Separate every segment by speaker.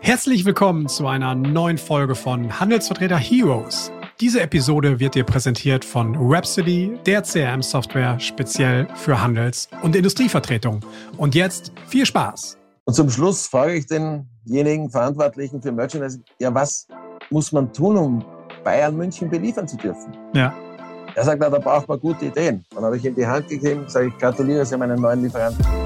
Speaker 1: Herzlich willkommen zu einer neuen Folge von Handelsvertreter Heroes. Diese Episode wird dir präsentiert von Rhapsody, der CRM-Software speziell für Handels- und Industrievertretung. Und jetzt viel Spaß!
Speaker 2: Und zum Schluss frage ich denjenigen Verantwortlichen für Merchandising, ja, was muss man tun, um Bayern München beliefern zu dürfen?
Speaker 1: Ja.
Speaker 2: Er sagt, na, da braucht man gute Ideen. Dann habe ich ihm die Hand gegeben, sage ich, gratuliere Sie meinen neuen Lieferanten.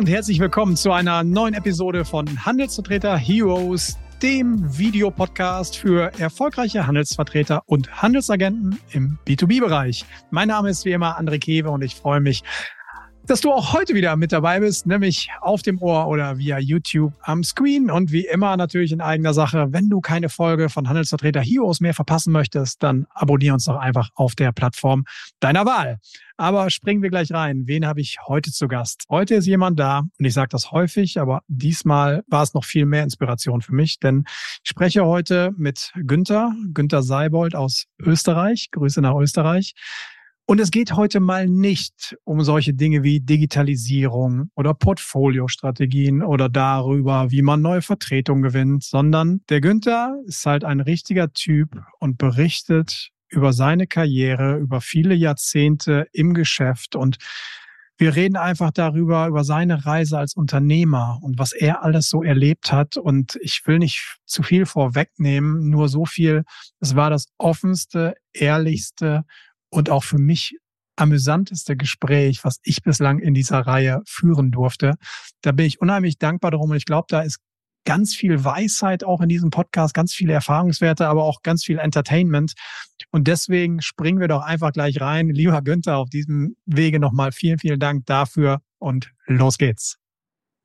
Speaker 1: Und herzlich willkommen zu einer neuen Episode von Handelsvertreter Heroes, dem Videopodcast für erfolgreiche Handelsvertreter und Handelsagenten im B2B-Bereich. Mein Name ist wie immer André Kewe und ich freue mich, dass du auch heute wieder mit dabei bist, nämlich auf dem Ohr oder via YouTube am Screen und wie immer natürlich in eigener Sache. Wenn du keine Folge von Handelsvertreter Heroes mehr verpassen möchtest, dann abonniere uns doch einfach auf der Plattform deiner Wahl. Aber springen wir gleich rein. Wen habe ich heute zu Gast? Heute ist jemand da und ich sage das häufig, aber diesmal war es noch viel mehr Inspiration für mich, denn ich spreche heute mit Günther, Günther Seibold aus Österreich. Grüße nach Österreich. Und es geht heute mal nicht um solche Dinge wie Digitalisierung oder Portfoliostrategien oder darüber, wie man neue Vertretungen gewinnt, sondern der Günther ist halt ein richtiger Typ und berichtet über seine Karriere, über viele Jahrzehnte im Geschäft und wir reden einfach darüber, über seine Reise als Unternehmer und was er alles so erlebt hat. Und ich will nicht zu viel vorwegnehmen, nur so viel. Es war das offenste, ehrlichste und auch für mich amüsanteste Gespräch, was ich bislang in dieser Reihe führen durfte. Da bin ich unheimlich dankbar darum und ich glaube, da ist ganz viel Weisheit auch in diesem Podcast, ganz viele Erfahrungswerte, aber auch ganz viel Entertainment. Und deswegen springen wir doch einfach gleich rein. Lieber Günther, auf diesem Wege nochmal vielen, vielen Dank dafür und los geht's.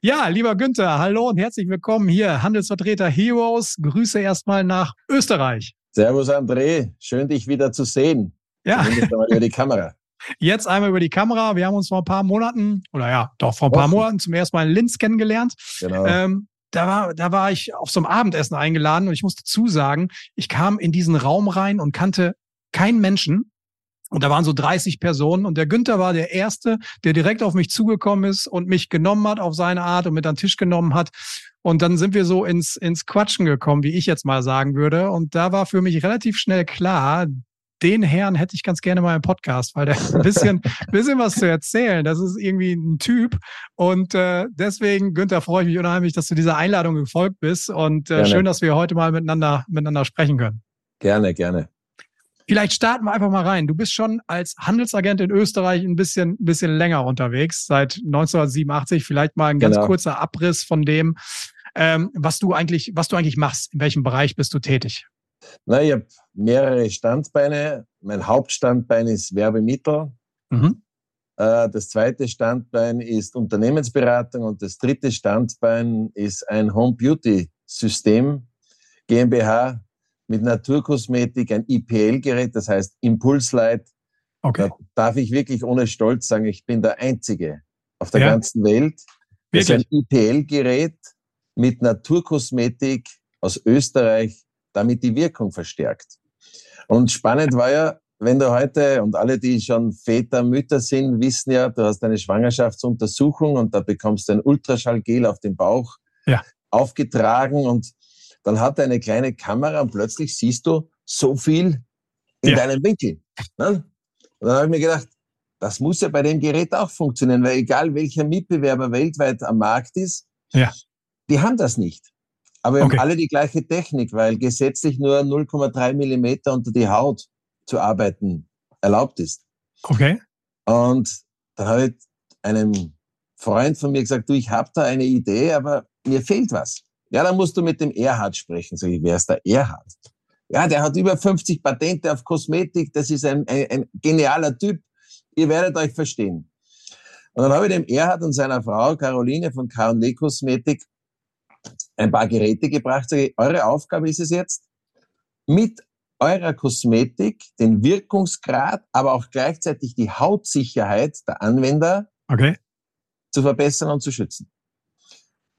Speaker 1: Ja, lieber Günther, hallo und herzlich willkommen hier, Handelsvertreter Heroes. Grüße erstmal nach Österreich.
Speaker 2: Servus André, schön dich wieder zu sehen.
Speaker 1: Ja.
Speaker 2: Über die Kamera.
Speaker 1: Jetzt einmal über die Kamera. Wir haben uns vor ein paar Monaten, oder ja, doch vor ein paar Monaten zum ersten Mal in Linz kennengelernt.
Speaker 2: Genau.
Speaker 1: Ähm, da war, da war ich auf so einem Abendessen eingeladen und ich musste zusagen, ich kam in diesen Raum rein und kannte keinen Menschen. Und da waren so 30 Personen und der Günther war der Erste, der direkt auf mich zugekommen ist und mich genommen hat auf seine Art und mit an den Tisch genommen hat. Und dann sind wir so ins, ins Quatschen gekommen, wie ich jetzt mal sagen würde. Und da war für mich relativ schnell klar, den Herrn hätte ich ganz gerne mal im Podcast, weil der ein bisschen, bisschen was zu erzählen. Das ist irgendwie ein Typ. Und äh, deswegen, Günther, freue ich mich unheimlich, dass du dieser Einladung gefolgt bist. Und äh, schön, dass wir heute mal miteinander, miteinander sprechen können.
Speaker 2: Gerne, gerne.
Speaker 1: Vielleicht starten wir einfach mal rein. Du bist schon als Handelsagent in Österreich ein bisschen, ein bisschen länger unterwegs, seit 1987. Vielleicht mal ein ganz
Speaker 2: Genau.
Speaker 1: kurzer Abriss von dem, ähm, was du eigentlich, was du eigentlich machst. In welchem Bereich bist du tätig?
Speaker 2: Na, ich habe mehrere Standbeine. Mein Hauptstandbein ist Werbemittel.
Speaker 1: Mhm.
Speaker 2: Äh, Das zweite Standbein ist Unternehmensberatung und das dritte Standbein ist ein Home Beauty System GmbH mit Naturkosmetik, ein IPL-Gerät, das heißt Impulslight.
Speaker 1: Okay.
Speaker 2: Da darf ich wirklich ohne Stolz sagen, ich bin der Einzige auf der
Speaker 1: Ja.
Speaker 2: ganzen Welt. Ist ein? IPL-Gerät mit Naturkosmetik aus Österreich, damit die Wirkung verstärkt. Und spannend war ja, wenn du heute, und alle, die schon Väter, Mütter sind, wissen ja, du hast eine Schwangerschaftsuntersuchung und da bekommst du ein Ultraschallgel auf den Bauch
Speaker 1: Ja.
Speaker 2: aufgetragen und dann hat er eine kleine Kamera und plötzlich siehst du so viel in
Speaker 1: Ja.
Speaker 2: deinem Winkel. Ne? Und dann habe ich mir gedacht, das muss ja bei dem Gerät auch funktionieren, weil egal welcher Mitbewerber weltweit am Markt ist,
Speaker 1: Ja.
Speaker 2: die haben das nicht. Aber wir
Speaker 1: Okay.
Speaker 2: haben alle die gleiche Technik, weil gesetzlich nur 0,3 Millimeter unter die Haut zu arbeiten erlaubt ist.
Speaker 1: Okay.
Speaker 2: Und dann habe ich einem Freund von mir gesagt, du, ich habe da eine Idee, aber mir fehlt was. Ja, dann musst du mit dem Erhard sprechen. Sag ich, wer ist der Erhard? Ja, der hat über 50 Patente auf Kosmetik. Das ist ein, ein, ein genialer Typ. Ihr werdet euch verstehen. Und dann habe ich dem Erhard und seiner Frau Caroline von K&W Kosmetik ein paar Geräte gebracht. Sage ich, eure Aufgabe ist es jetzt, mit eurer Kosmetik den Wirkungsgrad, aber auch gleichzeitig die Hautsicherheit der Anwender
Speaker 1: Okay.
Speaker 2: zu verbessern und zu schützen.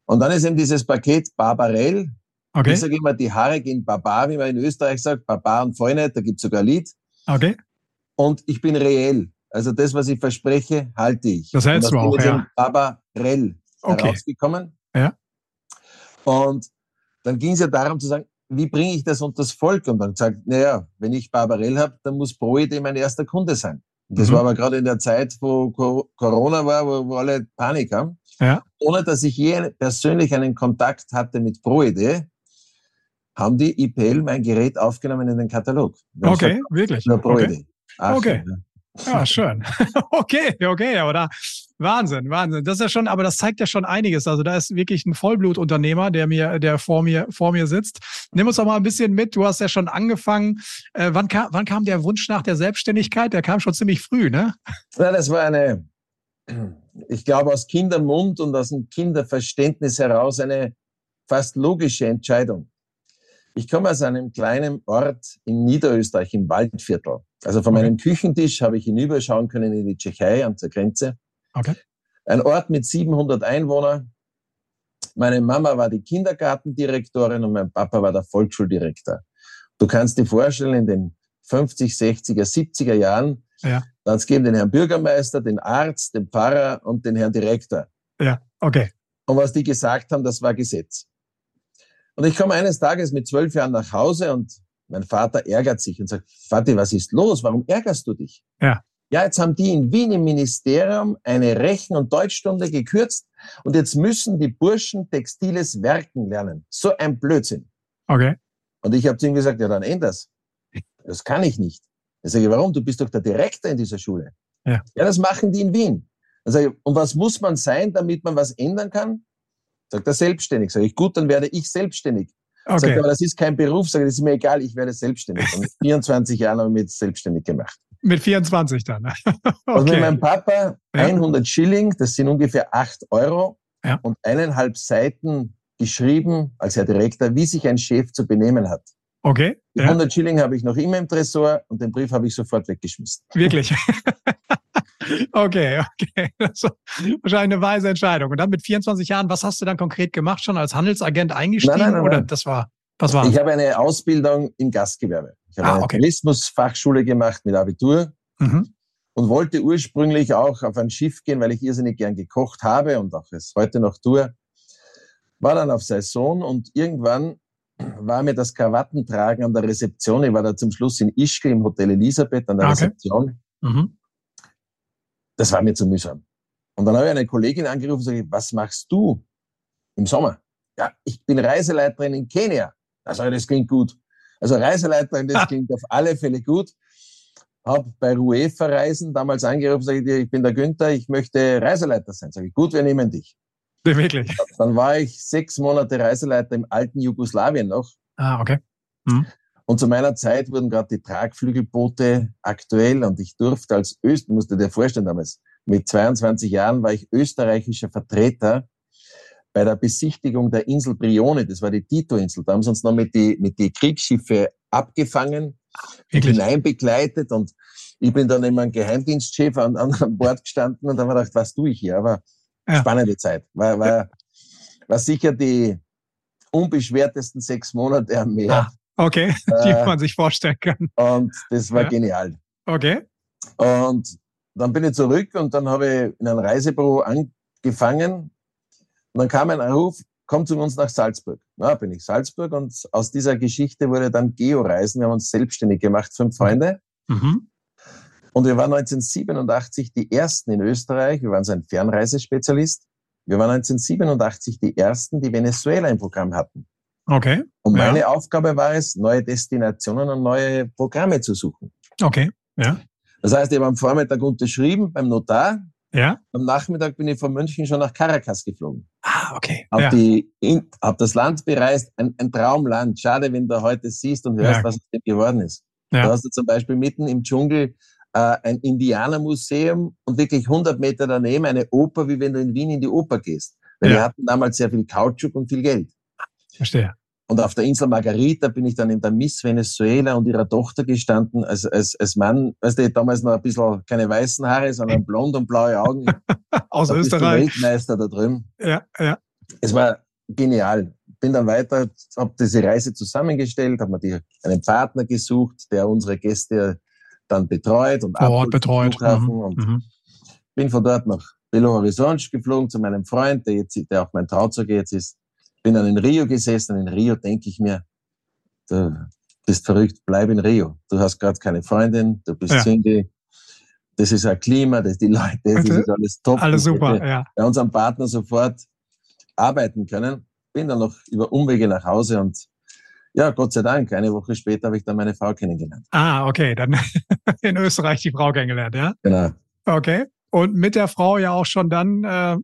Speaker 2: Und dann ist eben dieses Paket Barbarell. Ich
Speaker 1: Okay.
Speaker 2: sage immer, die Haare gehen Barbar, wie man in Österreich sagt, Barbar und Freunde, da gibt's sogar ein Lied.
Speaker 1: Okay.
Speaker 2: Und ich bin reell. Also das, was ich verspreche, halte ich.
Speaker 1: Das hältst du auch, ja.
Speaker 2: Barbarell okay. herausgekommen.
Speaker 1: Ja.
Speaker 2: Und dann ging es ja darum zu sagen, wie bringe ich das unter das Volk? Und dann gesagt, naja, wenn ich Barbarell habe, dann muss Proide mein erster Kunde sein. Und das mhm. war aber gerade in der Zeit, wo Corona war, wo, wo alle Panik haben.
Speaker 1: Ja.
Speaker 2: Ohne dass ich je persönlich einen Kontakt hatte mit Proide, haben die IPL mein Gerät aufgenommen in den Katalog.
Speaker 1: Okay, gesagt, wirklich?
Speaker 2: Nur Proide.
Speaker 1: Okay. Ach, okay. Ja, schön. okay, okay, aber da, Wahnsinn, Wahnsinn. Das ist ja schon, aber das zeigt ja schon einiges. Also da ist wirklich ein Vollblutunternehmer, der mir, der vor mir, vor mir sitzt. Nimm uns doch mal ein bisschen mit. Du hast ja schon angefangen. Äh, wann kam, wann kam der Wunsch nach der Selbstständigkeit? Der kam schon ziemlich früh, ne?
Speaker 2: Ja, das war eine, ich glaube, aus Kindermund und aus dem Kinderverständnis heraus eine fast logische Entscheidung. Ich komme aus einem kleinen Ort in Niederösterreich im Waldviertel. Also von okay. meinem Küchentisch habe ich hinüberschauen können in die Tschechei an der Grenze.
Speaker 1: Okay.
Speaker 2: Ein Ort mit 700 Einwohnern. Meine Mama war die Kindergartendirektorin und mein Papa war der Volksschuldirektor. Du kannst dir vorstellen, in den 50, 60er, 70er Jahren,
Speaker 1: ja.
Speaker 2: dann es geben den Herrn Bürgermeister, den Arzt, den Pfarrer und den Herrn Direktor.
Speaker 1: Ja, okay.
Speaker 2: Und was die gesagt haben, das war Gesetz. Und ich komme eines Tages mit zwölf Jahren nach Hause und mein Vater ärgert sich und sagt, Vati, was ist los? Warum ärgerst du dich?
Speaker 1: Ja.
Speaker 2: Ja, jetzt haben die in Wien im Ministerium eine Rechen- und Deutschstunde gekürzt und jetzt müssen die Burschen textiles Werken lernen. So ein Blödsinn.
Speaker 1: Okay.
Speaker 2: Und ich habe zu ihm gesagt, ja, dann änders. Das kann ich nicht. Ich sage, warum? Du bist doch der Direktor in dieser Schule.
Speaker 1: Ja.
Speaker 2: Ja, das machen die in Wien. Dann sage ich, und was muss man sein, damit man was ändern kann? Sagt er selbstständig. Sag ich, gut, dann werde ich selbstständig. Okay. Sagt er, aber das ist kein Beruf. Sag ich, das ist mir egal, ich werde selbstständig. Und mit 24 Jahren habe ich mich selbstständig gemacht.
Speaker 1: Mit 24 dann. okay.
Speaker 2: Also mit meinem Papa 100 Schilling, das sind ungefähr 8 Euro
Speaker 1: ja.
Speaker 2: und eineinhalb Seiten geschrieben als Herr Direktor, wie sich ein Chef zu benehmen hat.
Speaker 1: Okay.
Speaker 2: Die 100 Schilling habe ich noch immer im Tresor und den Brief habe ich sofort weggeschmissen.
Speaker 1: Wirklich? Okay, okay. Das war wahrscheinlich eine weise Entscheidung. Und dann mit 24 Jahren, was hast du dann konkret gemacht? Schon als Handelsagent eingestiegen?
Speaker 2: Nein, nein, nein,
Speaker 1: oder das war, was war?
Speaker 2: Ich habe eine Ausbildung im Gastgewerbe. Ich habe
Speaker 1: Ah,
Speaker 2: eine
Speaker 1: okay.
Speaker 2: Tourismusfachschule gemacht mit Abitur
Speaker 1: Mhm.
Speaker 2: und wollte ursprünglich auch auf ein Schiff gehen, weil ich irrsinnig gern gekocht habe und auch es heute noch tue. War dann auf Saison und irgendwann war mir das Krawattentragen an der Rezeption. Ich war da zum Schluss in Ischgl im Hotel Elisabeth an der
Speaker 1: Ah, okay.
Speaker 2: Rezeption.
Speaker 1: Mhm.
Speaker 2: Das war mir zu mühsam. Und dann habe ich eine Kollegin angerufen und sage, was machst du im Sommer? Ja, ich bin Reiseleiterin in Kenia. Also das klingt gut. Also Reiseleiterin, das klingt auf alle Fälle gut. Hab bei UEFA Reisen damals angerufen, sage ich dir, ich bin der Günther, ich möchte Reiseleiter sein. Sage ich, gut, wir nehmen dich.
Speaker 1: Wirklich.
Speaker 2: Dann war ich sechs Monate Reiseleiter im alten Jugoslawien noch.
Speaker 1: Ah, okay. Mhm.
Speaker 2: Und zu meiner Zeit wurden gerade die Tragflügelboote aktuell und ich durfte als Öst, musst du dir vorstellen damals, mit 22 Jahren war ich österreichischer Vertreter bei der Besichtigung der Insel Brione, das war die Tito-Insel. Da haben sie uns noch mit die, mit die Kriegsschiffe abgefangen, hineinbegleitet und ich bin dann immer ein Geheimdienstchef an, an, an Bord gestanden und habe mir gedacht, was tue ich hier? Aber
Speaker 1: Ja.
Speaker 2: spannende Zeit. War, war, war sicher die unbeschwertesten sechs Monate am Meer.
Speaker 1: Ah, okay, die
Speaker 2: Äh,
Speaker 1: man sich vorstellen kann.
Speaker 2: Und das war
Speaker 1: Ja.
Speaker 2: genial.
Speaker 1: Okay.
Speaker 2: Und dann bin ich zurück und dann habe ich in einem Reisebüro angefangen. Und dann kam ein Anruf, komm zu uns nach Salzburg. Na, bin ich Salzburg und aus dieser Geschichte wurde dann Geo-Reisen. Wir haben uns selbstständig gemacht, fünf Freunde.
Speaker 1: Mhm.
Speaker 2: Und wir waren 1987 die ersten in Österreich. Wir waren so ein Fernreisespezialist. Wir waren 1987 die ersten, die Venezuela im Programm hatten.
Speaker 1: Okay.
Speaker 2: Und
Speaker 1: Ja.
Speaker 2: meine Aufgabe war es, neue Destinationen und neue Programme zu suchen.
Speaker 1: Okay. Ja.
Speaker 2: Das heißt, ich habe am Vormittag unterschrieben beim Notar.
Speaker 1: Ja.
Speaker 2: Am Nachmittag bin ich von München schon nach Caracas geflogen.
Speaker 1: Ah, okay.
Speaker 2: Hab,
Speaker 1: Ja.
Speaker 2: die, in, hab das Land bereist, ein, ein Traumland. Schade, wenn du heute siehst und hörst,
Speaker 1: Ja.
Speaker 2: was es geworden ist.
Speaker 1: Ja.
Speaker 2: Da hast du zum Beispiel mitten im Dschungel äh, ein Indianermuseum und wirklich 100 Meter daneben eine Oper, wie wenn du in Wien in die Oper gehst. Weil
Speaker 1: Ja.
Speaker 2: wir hatten damals sehr viel Kautschuk und viel Geld.
Speaker 1: Verstehe.
Speaker 2: Und auf der Insel Margarita bin ich dann in der Miss Venezuela und ihrer Tochter gestanden, als, als, als Mann, weißt du, damals noch ein bisschen keine weißen Haare, sondern blond und blaue Augen.
Speaker 1: Aus
Speaker 2: Da bist du
Speaker 1: Österreich.
Speaker 2: Weltmeister da drüben.
Speaker 1: Ja, ja.
Speaker 2: Es war genial. Bin dann weiter, habe diese Reise zusammengestellt, habe mir die, einen Partner gesucht, der unsere Gäste dann betreut und
Speaker 1: Vor Ort betreut.
Speaker 2: Mhm. Und mhm. bin von dort nach Belo Horizonte geflogen zu meinem Freund, der jetzt, der auch mein Trauzeuge jetzt ist. Bin dann in Rio gesessen. In Rio denke ich mir, du bist verrückt, bleib in Rio. Du hast gerade keine Freundin, du bist ja. Single. Das ist ein Klima, das die Leute, das ist alles top.
Speaker 1: Alles super, ja.
Speaker 2: Bei unserem Partner sofort arbeiten können. Bin dann noch über Umwege nach Hause und ja, Gott sei Dank. Eine Woche später habe ich dann meine Frau kennengelernt.
Speaker 1: Ah, okay. Dann in Österreich die Frau kennengelernt, ja?
Speaker 2: Genau.
Speaker 1: Okay. Und mit der Frau ja auch schon dann äh,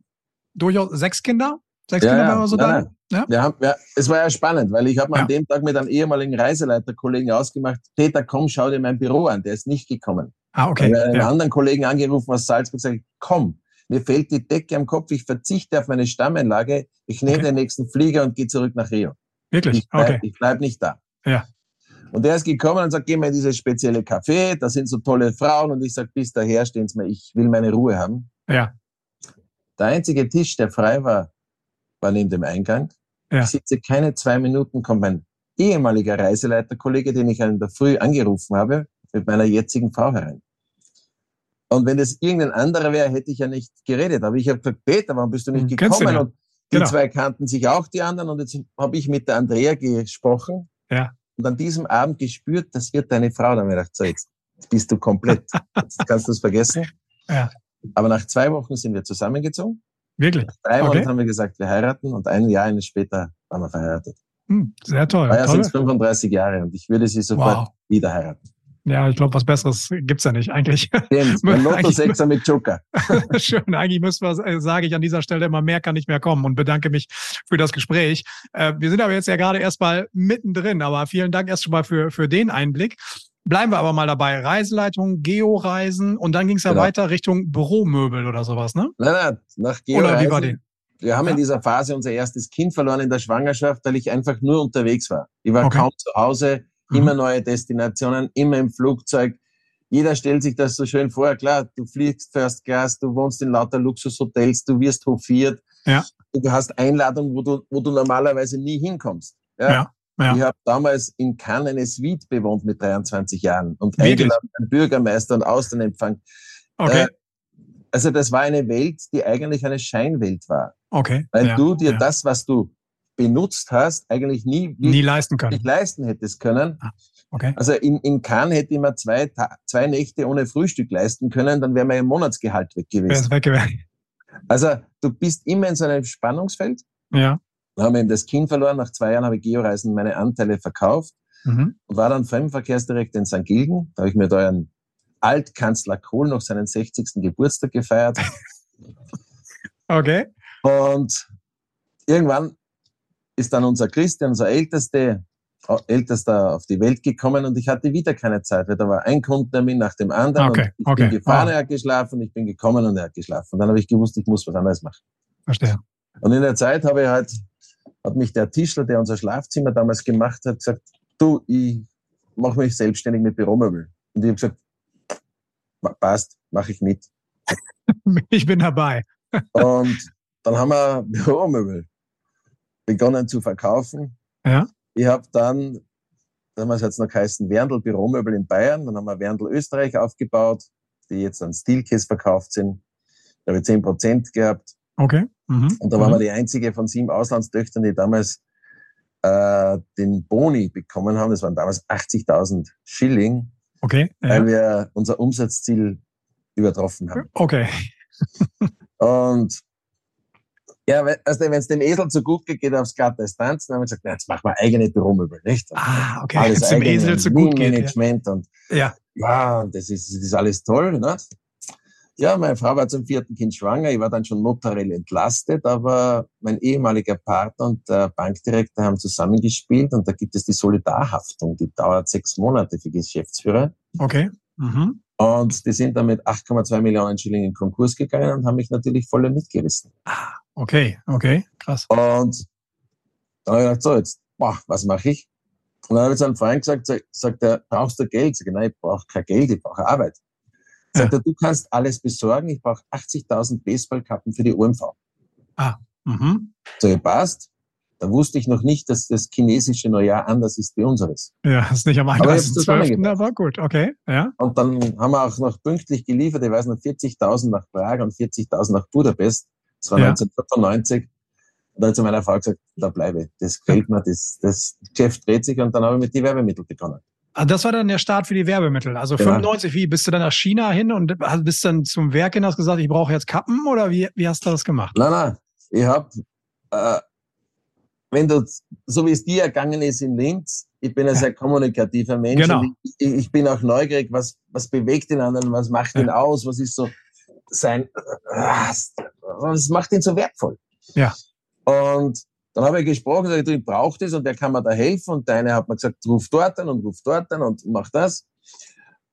Speaker 1: durchaus sechs Kinder? Sechs
Speaker 2: ja,
Speaker 1: Kinder
Speaker 2: ja.
Speaker 1: waren so
Speaker 2: nein, da? Ja? Wir haben, ja, es war ja spannend, weil ich habe ja. an dem Tag mit einem ehemaligen Reiseleiterkollegen ausgemacht, Peter, komm, schau dir mein Büro an. Der ist nicht gekommen.
Speaker 1: Ah, okay.
Speaker 2: Ich habe einen anderen Kollegen angerufen aus Salzburg und gesagt, komm, mir fällt die Decke am Kopf, ich verzichte auf meine Stammanlage, ich nehme okay. den nächsten Flieger und gehe zurück nach Rio.
Speaker 1: Wirklich?
Speaker 2: Ich bleib,
Speaker 1: okay.
Speaker 2: Ich bleib nicht da.
Speaker 1: Ja.
Speaker 2: Und er ist gekommen und sagt, geh mal in dieses spezielle Café, da sind so tolle Frauen und ich sage, bis daher stehen Sie mir, ich will meine Ruhe haben.
Speaker 1: Ja.
Speaker 2: Der einzige Tisch, der frei war, war neben dem Eingang. Ja. Ich sitze keine zwei Minuten, kommt mein ehemaliger Reiseleiterkollege, den ich in der Früh angerufen habe, mit meiner jetzigen Frau herein. Und wenn das irgendein anderer wäre, hätte ich ja nicht geredet. Aber ich habe gesagt, Peter, warum bist du nicht hm, gekommen? Und die genau. zwei kannten sich auch, die anderen. Und jetzt habe ich mit der Andrea gesprochen.
Speaker 1: Ja.
Speaker 2: Und an diesem Abend gespürt, das wird deine Frau. Dann habe ich gedacht, so, jetzt bist du komplett. Jetzt kannst du es vergessen.
Speaker 1: Ja.
Speaker 2: Aber nach zwei Wochen sind wir zusammengezogen.
Speaker 1: Wirklich?
Speaker 2: Nach drei Monaten okay. haben wir gesagt, wir heiraten und ein Jahr später waren wir verheiratet.
Speaker 1: Hm, sehr toll.
Speaker 2: Heuer sind es 35 Jahre und ich würde sie sofort wow. wieder heiraten.
Speaker 1: Ja, ich glaube, was Besseres gibt's ja nicht eigentlich.
Speaker 2: Stimmt, ein Lotto-Sechser mit Joker.
Speaker 1: Schön, eigentlich müssen wir, äh, sage ich an dieser Stelle immer, mehr kann nicht mehr kommen und bedanke mich für das Gespräch. Äh, wir sind aber jetzt ja gerade erstmal mittendrin, aber vielen Dank erst schon mal für, für den Einblick. Bleiben wir aber mal dabei. Reiseleitung, Georeisen und dann ging es ja genau. weiter Richtung Büromöbel oder sowas, ne?
Speaker 2: Nein, nein, nach
Speaker 1: Georeisen. Oder wie war die?
Speaker 2: Wir haben ja. in dieser Phase unser erstes Kind verloren in der Schwangerschaft, weil ich einfach nur unterwegs war. Ich war okay. kaum zu Hause, mhm. immer neue Destinationen, immer im Flugzeug. Jeder stellt sich das so schön vor. Klar, du fliegst First Class, du wohnst in lauter Luxushotels, du wirst hofiert.
Speaker 1: Ja.
Speaker 2: Du hast Einladungen, wo du, wo du normalerweise nie hinkommst.
Speaker 1: Ja. ja. Ja.
Speaker 2: Ich habe damals in Cannes eine Suite bewohnt mit 23 Jahren und eingeladen einen Bürgermeister und Austernempfang.
Speaker 1: Okay. Äh,
Speaker 2: also das war eine Welt, die eigentlich eine Scheinwelt war.
Speaker 1: Okay.
Speaker 2: Weil
Speaker 1: ja.
Speaker 2: du dir das, was du benutzt hast, eigentlich nie,
Speaker 1: nie leisten können.
Speaker 2: Nicht leisten hättest können.
Speaker 1: Ah, okay.
Speaker 2: Also in, in Cannes hätte ich mir zwei, zwei Nächte ohne Frühstück leisten können, dann wäre mein Monatsgehalt weg gewesen.
Speaker 1: Weg gewesen.
Speaker 2: Also du bist immer in so einem Spannungsfeld.
Speaker 1: Ja.
Speaker 2: Dann haben wir eben das Kind verloren. Nach zwei Jahren habe ich Georeisen meine Anteile verkauft
Speaker 1: mhm.
Speaker 2: und war dann Fremdenverkehrsdirektor in St. Gilgen. Da habe ich mir da einen Altkanzler Kohl noch seinen 60. Geburtstag gefeiert.
Speaker 1: okay.
Speaker 2: Und irgendwann ist dann unser Christian, unser Älteste, Ältester auf die Welt gekommen und ich hatte wieder keine Zeit, weil da war ein Kundentermin nach dem anderen.
Speaker 1: Okay,
Speaker 2: ich
Speaker 1: okay.
Speaker 2: bin gefahren, oh. er hat geschlafen, ich bin gekommen und er hat geschlafen. Und dann habe ich gewusst, ich muss was anderes machen.
Speaker 1: Verstehe.
Speaker 2: Und in der Zeit habe ich halt hat mich der Tischler, der unser Schlafzimmer damals gemacht hat, gesagt, du, ich mache mich selbstständig mit Büromöbel. Und ich habe gesagt, passt, mache ich mit.
Speaker 1: ich bin dabei.
Speaker 2: und dann haben wir Büromöbel begonnen zu verkaufen.
Speaker 1: Ja.
Speaker 2: Ich habe dann, damals hat es noch geheißen, Werndl Büromöbel in Bayern, dann haben wir Werndl Österreich aufgebaut, die jetzt an Steelcase verkauft sind. Da habe ich 10 Prozent gehabt.
Speaker 1: Okay. Mhm.
Speaker 2: Und da waren
Speaker 1: mhm.
Speaker 2: wir die einzige von sieben Auslandstöchtern, die damals äh, den Boni bekommen haben. Das waren damals 80.000 Schilling,
Speaker 1: okay, ja.
Speaker 2: weil wir unser Umsatzziel übertroffen haben.
Speaker 1: Okay.
Speaker 2: Und ja, also wenn es dem Esel zu gut geht, geht er aufs Glatteis tanzen. Dann haben wir gesagt, na, jetzt machen wir eigene Büromöbel, nicht?
Speaker 1: Und ah, okay. Alles wenn es dem Esel zu gut geht.
Speaker 2: Management
Speaker 1: ja.
Speaker 2: und
Speaker 1: ja,
Speaker 2: ja das, ist, das ist alles toll. Ne? Ja, meine Frau war zum vierten Kind schwanger. Ich war dann schon notariell entlastet, aber mein ehemaliger Partner und der Bankdirektor haben zusammengespielt und da gibt es die Solidarhaftung, die dauert sechs Monate für Geschäftsführer.
Speaker 1: Okay. Mhm.
Speaker 2: Und die sind dann mit 8,2 Millionen Schilling in Konkurs gegangen und haben mich natürlich voll mitgerissen.
Speaker 1: Ah, okay, okay, krass.
Speaker 2: Und dann habe ich gedacht, so, jetzt, boah, was mache ich? Und dann habe ich zu einem Freund gesagt, sagt er, brauchst du Geld? Sag ich, nein, ich brauche kein Geld, ich brauche Arbeit. Sagt ja. er, du kannst alles besorgen, ich brauche 80.000 Baseballkappen für die OMV.
Speaker 1: Ah, mhm.
Speaker 2: So, ja, passt. Da wusste ich noch nicht, dass das chinesische Neujahr anders ist wie unseres.
Speaker 1: Ja, ist nicht am
Speaker 2: Aber ich hab's
Speaker 1: 31.12.,
Speaker 2: zusammengebracht.
Speaker 1: aber gut, okay, ja.
Speaker 2: Und dann haben wir auch noch pünktlich geliefert, ich weiß noch, 40.000 nach Prag und 40.000 nach Budapest. Das war
Speaker 1: Ja.
Speaker 2: 1995. Und dann hat zu meiner Frau gesagt, da bleibe ich. Das gefällt mir, das, das Geschäft dreht sich und dann habe ich mit die Werbemittel begonnen.
Speaker 1: Ah, Das war dann der Start für die Werbemittel. Also
Speaker 2: Genau.
Speaker 1: 95, wie, bist du dann nach China hin und bist dann zum Werk hin, hast gesagt, ich brauche jetzt Kappen oder wie, wie hast du das gemacht?
Speaker 2: Nein, nein, ich habe, äh, wenn du, so wie es dir ergangen ist in Linz, ich bin ein
Speaker 1: Ja.
Speaker 2: sehr kommunikativer Mensch.
Speaker 1: Genau.
Speaker 2: Ich, ich bin auch neugierig, was, was bewegt den anderen, was macht ihn aus, was ist so sein, was, was macht ihn so wertvoll.
Speaker 1: Ja.
Speaker 2: Und dann habe ich gesprochen, gesagt, ich brauche das und der kann mir da helfen. Und der eine hat mir gesagt, ruf dort an und ruf dort an und mach das.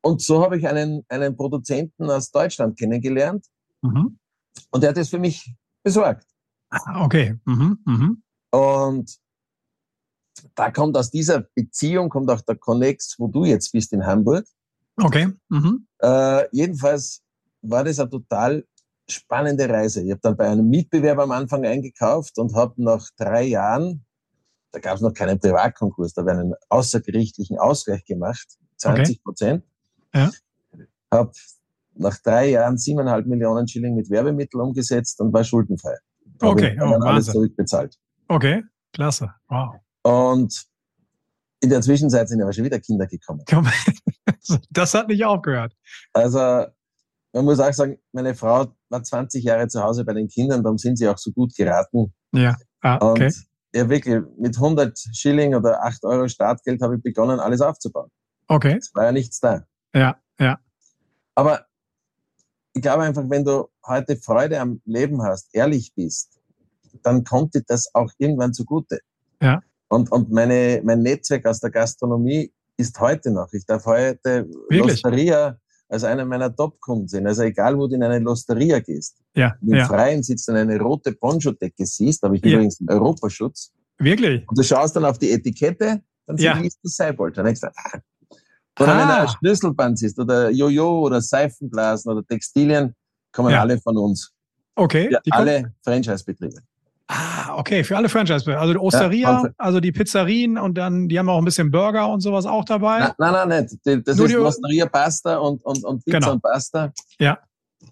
Speaker 2: Und so habe ich einen, einen Produzenten aus Deutschland kennengelernt
Speaker 1: Mhm.
Speaker 2: und der hat das für mich besorgt.
Speaker 1: Ah, Okay. Mhm. Mhm.
Speaker 2: Und da kommt aus dieser Beziehung, kommt auch der Connex, wo du jetzt bist in Hamburg.
Speaker 1: Okay. Mhm.
Speaker 2: Äh, jedenfalls war das eine total spannende Reise. Ich habe dann bei einem Mitbewerber am Anfang eingekauft und habe nach drei Jahren, da gab es noch keinen Privatkonkurs, da habe einen außergerichtlichen Ausgleich gemacht, 20 Prozent.
Speaker 1: Ja.
Speaker 2: Habe nach drei Jahren siebeneinhalb Millionen Schilling mit Werbemitteln umgesetzt und war schuldenfrei. Hab
Speaker 1: Okay, oh,
Speaker 2: dann alles
Speaker 1: Wahnsinn.
Speaker 2: zurückbezahlt.
Speaker 1: Okay. Klasse. Wow.
Speaker 2: Und in der Zwischenzeit sind aber schon wieder Kinder gekommen.
Speaker 1: Komm. Das hat nicht aufgehört.
Speaker 2: Also man muss auch sagen, meine Frau war 20 Jahre zu Hause bei den Kindern, darum sind sie auch so gut geraten.
Speaker 1: Ja. Ah,
Speaker 2: Und
Speaker 1: okay.
Speaker 2: ja, wirklich, mit 100 Schilling oder 8 Euro Startgeld habe ich begonnen, alles aufzubauen.
Speaker 1: Okay.
Speaker 2: Es war ja nichts da.
Speaker 1: Ja. Ja.
Speaker 2: Aber ich glaube einfach, wenn du heute Freude am Leben hast, ehrlich bist, dann kommt dir das auch irgendwann zugute.
Speaker 1: Ja.
Speaker 2: Und, und meine, mein Netzwerk aus der Gastronomie ist heute noch. Ich darf heute
Speaker 1: Wirklich?
Speaker 2: Losteria als einer meiner Top-Kunden. Also egal, wo du in eine Losteria gehst,
Speaker 1: Ja.
Speaker 2: im
Speaker 1: Ja.
Speaker 2: Freien sitzt und eine rote Poncho-Decke siehst, habe ich
Speaker 1: Ja.
Speaker 2: übrigens einen Europaschutz,
Speaker 1: Wirklich.
Speaker 2: und du schaust dann auf die Etikette, dann
Speaker 1: Ja.
Speaker 2: siehst du Seibold. Dann denkst du, ah. Oder wenn du
Speaker 1: Ah.
Speaker 2: ein Schlüsselband siehst, oder Jojo, oder Seifenblasen, oder Textilien, kommen alle von uns.
Speaker 1: Okay.
Speaker 2: Alle Franchise-Betriebe.
Speaker 1: Ah, okay, für alle Franchise. Also die Osteria,
Speaker 2: und-
Speaker 1: also die Pizzerien und dann, die haben auch ein bisschen Burger und sowas auch dabei.
Speaker 2: Nein, nein, nein, nicht. Das
Speaker 1: Nur
Speaker 2: ist
Speaker 1: die-
Speaker 2: Osteria Pasta und, und, und Pizza
Speaker 1: Genau.
Speaker 2: und Pasta.
Speaker 1: Ja.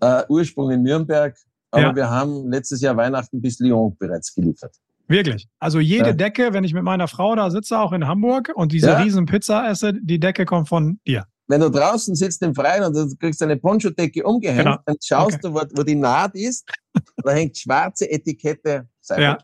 Speaker 2: Äh, Ursprung in Nürnberg. Aber
Speaker 1: Ja.
Speaker 2: wir haben letztes Jahr Weihnachten bis Lyon bereits geliefert.
Speaker 1: Wirklich. Also jede
Speaker 2: Ja.
Speaker 1: Decke, wenn ich mit meiner Frau da sitze, auch in Hamburg und diese
Speaker 2: Ja.
Speaker 1: riesen Pizza esse, die Decke kommt von dir.
Speaker 2: Wenn du draußen sitzt im Freien und du kriegst eine Poncho-Decke umgehängt,
Speaker 1: Genau.
Speaker 2: dann schaust
Speaker 1: Okay.
Speaker 2: du, wo, wo die Naht ist. da hängt schwarze Etikette. Seibold.
Speaker 1: Ja.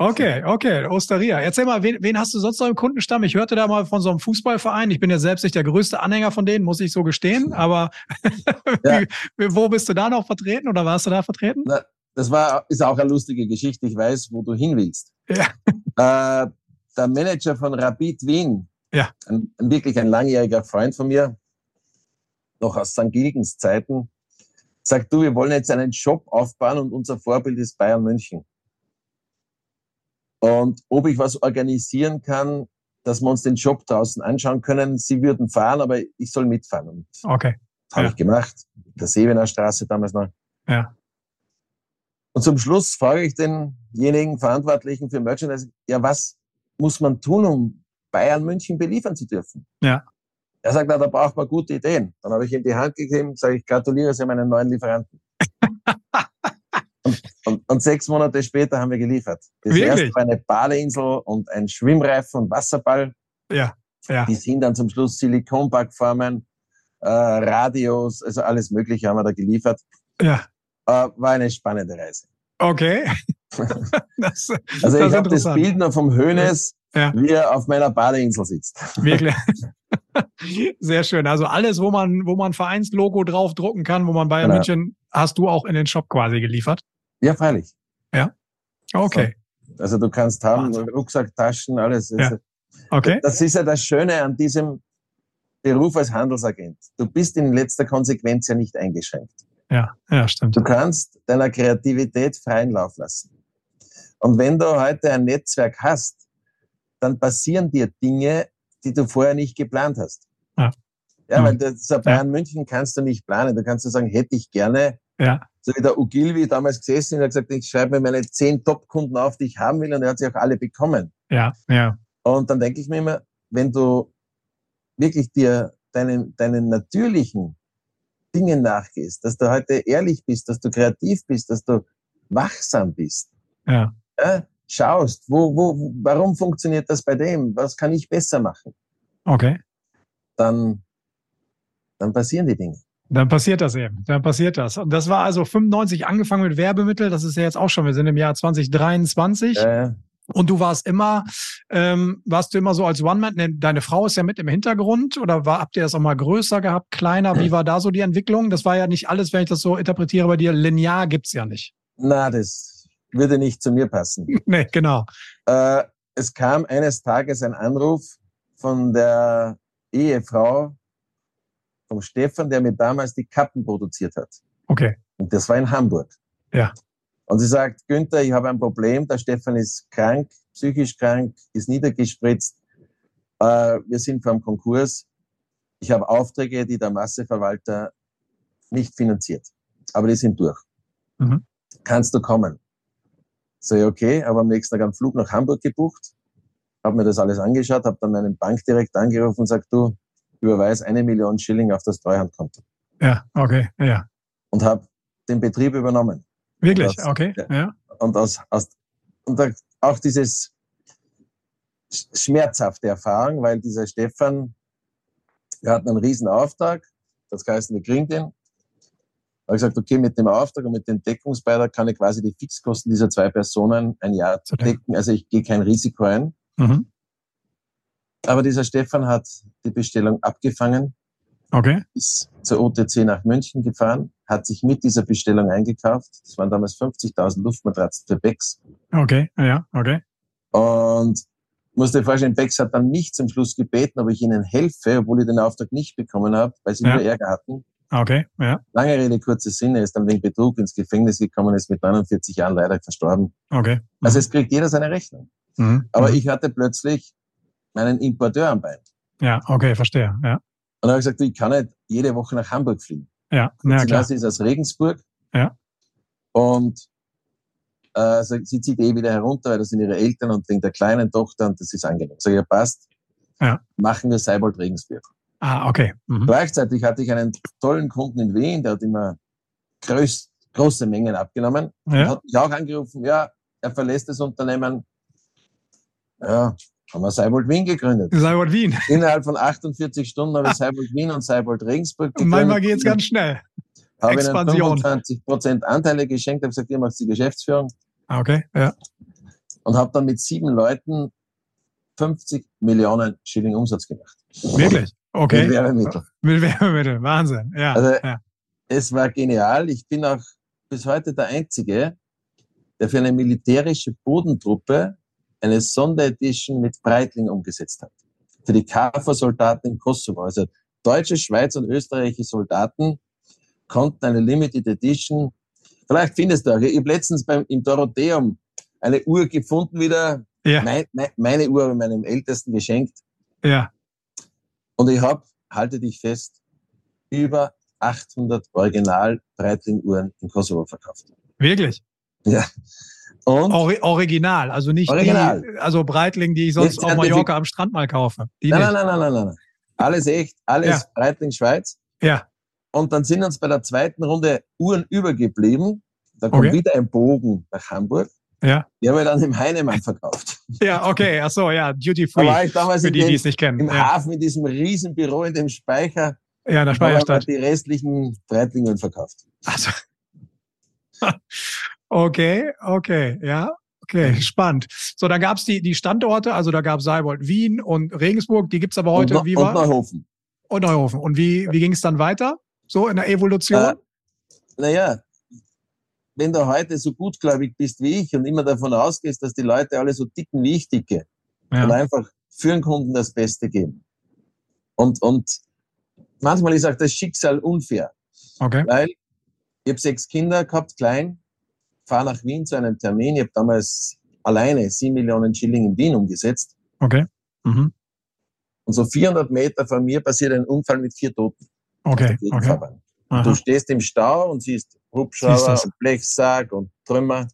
Speaker 1: Okay, okay, Osteria. Erzähl mal, wen, wen hast du sonst noch im Kundenstamm? Ich hörte da mal von so einem Fußballverein. Ich bin ja selbst nicht der größte Anhänger von denen, muss ich so gestehen. Aber
Speaker 2: Ja.
Speaker 1: wo bist du da noch vertreten oder warst du da vertreten?
Speaker 2: Na, das war, ist auch eine lustige Geschichte. Ich weiß, wo du hin willst.
Speaker 1: Ja.
Speaker 2: Äh, der Manager von Rapid Wien,
Speaker 1: Ja.
Speaker 2: ein, ein wirklich ein langjähriger Freund von mir, noch aus St. Gilgens Zeiten, sagt, du, wir wollen jetzt einen Shop aufbauen und unser Vorbild ist Bayern München. Und ob ich was organisieren kann, dass wir uns den Shop draußen anschauen können. Sie würden fahren, aber ich soll mitfahren. Und
Speaker 1: Okay.
Speaker 2: das habe
Speaker 1: Ja.
Speaker 2: ich gemacht. Der Sevener Straße damals noch.
Speaker 1: Ja.
Speaker 2: Und zum Schluss frage ich denjenigen Verantwortlichen für Merchandise, ja, was muss man tun, um Bayern München beliefern zu dürfen?
Speaker 1: Ja.
Speaker 2: Er sagt, na, da braucht man gute Ideen. Dann habe ich ihm die Hand gegeben, sage ich, gratuliere, Sie haben einen neuen Lieferanten. und, und, und sechs Monate später haben wir geliefert. Das
Speaker 1: Wirklich?
Speaker 2: erste war eine Badeinsel und ein Schwimmreifen und Wasserball.
Speaker 1: Ja. Ja.
Speaker 2: Die sind dann zum Schluss Silikonbackformen, äh, Radios, also alles Mögliche haben wir da geliefert.
Speaker 1: Ja.
Speaker 2: Äh, war eine spannende Reise.
Speaker 1: Okay. das,
Speaker 2: Also ich habe das. Bild noch vom Hönes,
Speaker 1: Ja.
Speaker 2: wie er auf meiner Badeinsel sitzt.
Speaker 1: Wirklich. Sehr schön. Also alles, wo man, wo man Vereinslogo draufdrucken kann, wo man Bayern
Speaker 2: Genau.
Speaker 1: München, hast du auch in den Shop quasi geliefert.
Speaker 2: Ja, freilich.
Speaker 1: Okay.
Speaker 2: Also du kannst haben,
Speaker 1: Wahnsinn.
Speaker 2: Rucksack, Taschen, alles.
Speaker 1: Ja. Okay.
Speaker 2: Das ist ja das Schöne an diesem Beruf als Handelsagent. Du bist in letzter Konsequenz ja nicht eingeschränkt.
Speaker 1: Ja, ja, stimmt.
Speaker 2: Du kannst deiner Kreativität freien Lauf lassen. Und wenn du heute ein Netzwerk hast, dann passieren dir Dinge, die du vorher nicht geplant hast.
Speaker 1: Ja.
Speaker 2: Ja,
Speaker 1: Mhm.
Speaker 2: weil das so Bayern München kannst du nicht planen. Du kannst nur sagen, hätte ich gerne.
Speaker 1: Ja.
Speaker 2: So wie der Ogilvy damals gesessen und hat gesagt, ich schreibe mir meine zehn Top-Kunden auf, die ich haben will, und er hat sie auch alle bekommen.
Speaker 1: Ja, ja.
Speaker 2: Und dann denke ich mir immer, wenn du wirklich dir deinen, deinen natürlichen Dingen nachgehst, dass du heute ehrlich bist, dass du kreativ bist, dass du wachsam bist,
Speaker 1: Ja.
Speaker 2: ja, schaust, wo, wo, warum funktioniert das bei dem? Was kann ich besser machen?
Speaker 1: Okay.
Speaker 2: Dann, dann passieren die Dinge.
Speaker 1: Dann passiert das eben. Dann passiert das. Und das war also 95 angefangen mit Werbemittel. Das ist ja jetzt auch schon, wir sind im Jahr 2023.
Speaker 2: Äh,
Speaker 1: Und du warst immer, ähm, warst du immer so als One-Man? Ne, Deine Frau ist ja mit im Hintergrund oder war, habt ihr das auch mal größer gehabt, kleiner? Wie war da so die Entwicklung? Das war ja nicht alles, wenn ich das so interpretiere bei dir. Linear gibt's ja nicht.
Speaker 2: na, das würde nicht zu mir passen.
Speaker 1: Nee, genau.
Speaker 2: Äh, es kam eines Tages ein Anruf von der Ehefrau vom Stefan, der mir damals die Kappen produziert hat.
Speaker 1: Okay.
Speaker 2: Und das war in Hamburg.
Speaker 1: Ja.
Speaker 2: Und sie sagt, Günther, ich habe ein Problem, der Stefan ist krank, psychisch krank, ist niedergespritzt. Äh, wir sind vor einem Konkurs. Ich habe Aufträge, die der Masseverwalter nicht finanziert. Aber die sind durch.
Speaker 1: Mhm.
Speaker 2: Kannst du kommen? So, ja, okay, aber am nächsten Tag einen Flug nach Hamburg gebucht, habe mir das alles angeschaut, habe dann meinen Bankdirektor angerufen und sagt, du, überweis eine Million Schilling auf das Treuhandkonto.
Speaker 1: Ja, okay. Ja.
Speaker 2: Und habe den Betrieb übernommen.
Speaker 1: Wirklich?
Speaker 2: Das-
Speaker 1: Okay.
Speaker 2: ja. Und aus, aus und auch dieses sch- schmerzhafte Erfahrung, weil dieser Stefan, wir hatten einen riesen Auftrag, das heißt, wir kriegen den. Da habe ich gesagt, okay, mit dem Auftrag und mit dem Deckungsbeitrag kann ich quasi die Fixkosten dieser zwei Personen ein Jahr
Speaker 1: decken.
Speaker 2: Also ich gehe kein Risiko ein.
Speaker 1: Mhm.
Speaker 2: Aber dieser Stefan hat die Bestellung abgefangen,
Speaker 1: Okay.
Speaker 2: ist zur OTC nach München gefahren, hat sich mit dieser Bestellung eingekauft. Das waren damals 50.000 Luftmatratzen für Becks.
Speaker 1: Okay. Ja. Okay.
Speaker 2: Und musste dir vorstellen, Becks hat dann mich zum Schluss gebeten, ob ich ihnen helfe, obwohl ich den Auftrag nicht bekommen habe, weil sie
Speaker 1: Ja.
Speaker 2: nur Ärger hatten.
Speaker 1: Okay. Ja.
Speaker 2: Lange Rede, kurze Sinne, er ist dann wegen Betrug ins Gefängnis gekommen, ist mit 49 Jahren leider verstorben.
Speaker 1: Okay.
Speaker 2: Also es kriegt jeder seine Rechnung.
Speaker 1: Mhm.
Speaker 2: Aber
Speaker 1: Mhm.
Speaker 2: ich hatte plötzlich meinen Importeur am Bein.
Speaker 1: Ja. Okay. Verstehe. Ja.
Speaker 2: Und dann habe ich gesagt, ich kann nicht jede Woche nach Hamburg fliegen.
Speaker 1: Ja. Ja, klar.
Speaker 2: Sie ist aus Regensburg.
Speaker 1: Ja.
Speaker 2: Und äh, so, sie zieht eh wieder herunter, weil das sind ihre Eltern und wegen der kleinen Tochter und das ist angenehm. Sag ich, ja, passt.
Speaker 1: Ja.
Speaker 2: Machen wir Seibold Regensburg.
Speaker 1: Ah, okay. Mhm.
Speaker 2: Gleichzeitig hatte ich einen tollen Kunden in Wien, der hat immer größ, große Mengen abgenommen. Und
Speaker 1: Ja.
Speaker 2: hat mich auch angerufen, ja, er verlässt das Unternehmen. Ja, haben wir Seibold Wien gegründet.
Speaker 1: Cyborg Wien.
Speaker 2: Innerhalb von 48 Stunden habe ich Seibold Wien und Seibold Regensburg gegründet.
Speaker 1: Manchmal geht's ganz schnell.
Speaker 2: habe ihnen
Speaker 1: Expansion.
Speaker 2: 25 Prozent Anteile geschenkt, habe gesagt, ihr macht die Geschäftsführung
Speaker 1: Ah, Okay. Ja.
Speaker 2: und habe dann mit sieben Leuten 50 Millionen Schilling Umsatz gemacht.
Speaker 1: Wirklich?
Speaker 2: Mit
Speaker 1: Okay.
Speaker 2: Werbemittel.
Speaker 1: Mit Werbemittel. Wahnsinn. Ja.
Speaker 2: Also-
Speaker 1: ja.
Speaker 2: Es war genial. Ich bin auch bis heute der Einzige, der für eine militärische Bodentruppe eine Sonderedition mit Breitling umgesetzt hat. Für die KFOR-Soldaten im Kosovo. Also deutsche, Schweiz und österreichische Soldaten konnten eine Limited Edition, vielleicht findest du auch, ich habe letztens beim, im Dorotheum eine Uhr gefunden wieder,
Speaker 1: Ja.
Speaker 2: mein, mein, meine Uhr habe ich meinem Ältesten geschenkt
Speaker 1: Ja.
Speaker 2: und ich habe, halte dich fest, über 800 Original Breitling-Uhren in Kosovo verkauft.
Speaker 1: Wirklich?
Speaker 2: Ja.
Speaker 1: Ori original. Also nicht
Speaker 2: Original.
Speaker 1: die, also Breitling, die ich sonst auf Mallorca am Strand mal kaufe. Die
Speaker 2: nein, nein, nein, nein, nein, nein. Alles echt, alles
Speaker 1: Ja.
Speaker 2: Breitling Schweiz.
Speaker 1: Ja.
Speaker 2: Und dann sind uns bei der zweiten Runde Uhren übergeblieben. Da kommt
Speaker 1: Okay.
Speaker 2: wieder ein Bogen nach Hamburg.
Speaker 1: Ja.
Speaker 2: Die haben wir dann im Heinemann verkauft.
Speaker 1: Ja, okay. Ach so, ja. Duty
Speaker 2: Da
Speaker 1: free.
Speaker 2: war ich damals
Speaker 1: Für die, die
Speaker 2: dem,
Speaker 1: es nicht kennen.
Speaker 2: im
Speaker 1: Ja,
Speaker 2: Hafen in diesem riesen Büro in dem Speicher.
Speaker 1: ja in der
Speaker 2: Da
Speaker 1: Speierstadt.
Speaker 2: die restlichen Breitlingen verkauft.
Speaker 1: Also. Okay, okay, ja. Okay, spannend. So, dann gab's die, die Standorte, also da gab's Seibold Wien und Regensburg, die gibt's aber heute,
Speaker 2: und,
Speaker 1: wie
Speaker 2: und
Speaker 1: war?
Speaker 2: Neuhofen.
Speaker 1: Und Neuhofen. Und wie, wie ging's dann weiter? So in der Evolution?
Speaker 2: Äh, naja, wenn du heute so gutgläubig bist wie ich und immer davon ausgehst, dass die Leute alle so dicken wie ich dicke und
Speaker 1: ja.
Speaker 2: einfach für den Kunden das Beste geben. Und, und manchmal ist auch das Schicksal unfair,
Speaker 1: Okay.
Speaker 2: weil ich habe sechs Kinder gehabt, klein, fahre nach Wien zu einem Termin. Ich habe damals alleine sieben Millionen Schilling in Wien umgesetzt.
Speaker 1: Okay. Mhm.
Speaker 2: Und so 400 Meter von mir passiert ein Unfall mit vier Toten.
Speaker 1: Okay.
Speaker 2: der
Speaker 1: Okay.
Speaker 2: Du stehst im Stau und siehst Hubschrauber und Blechsack und Trümmer.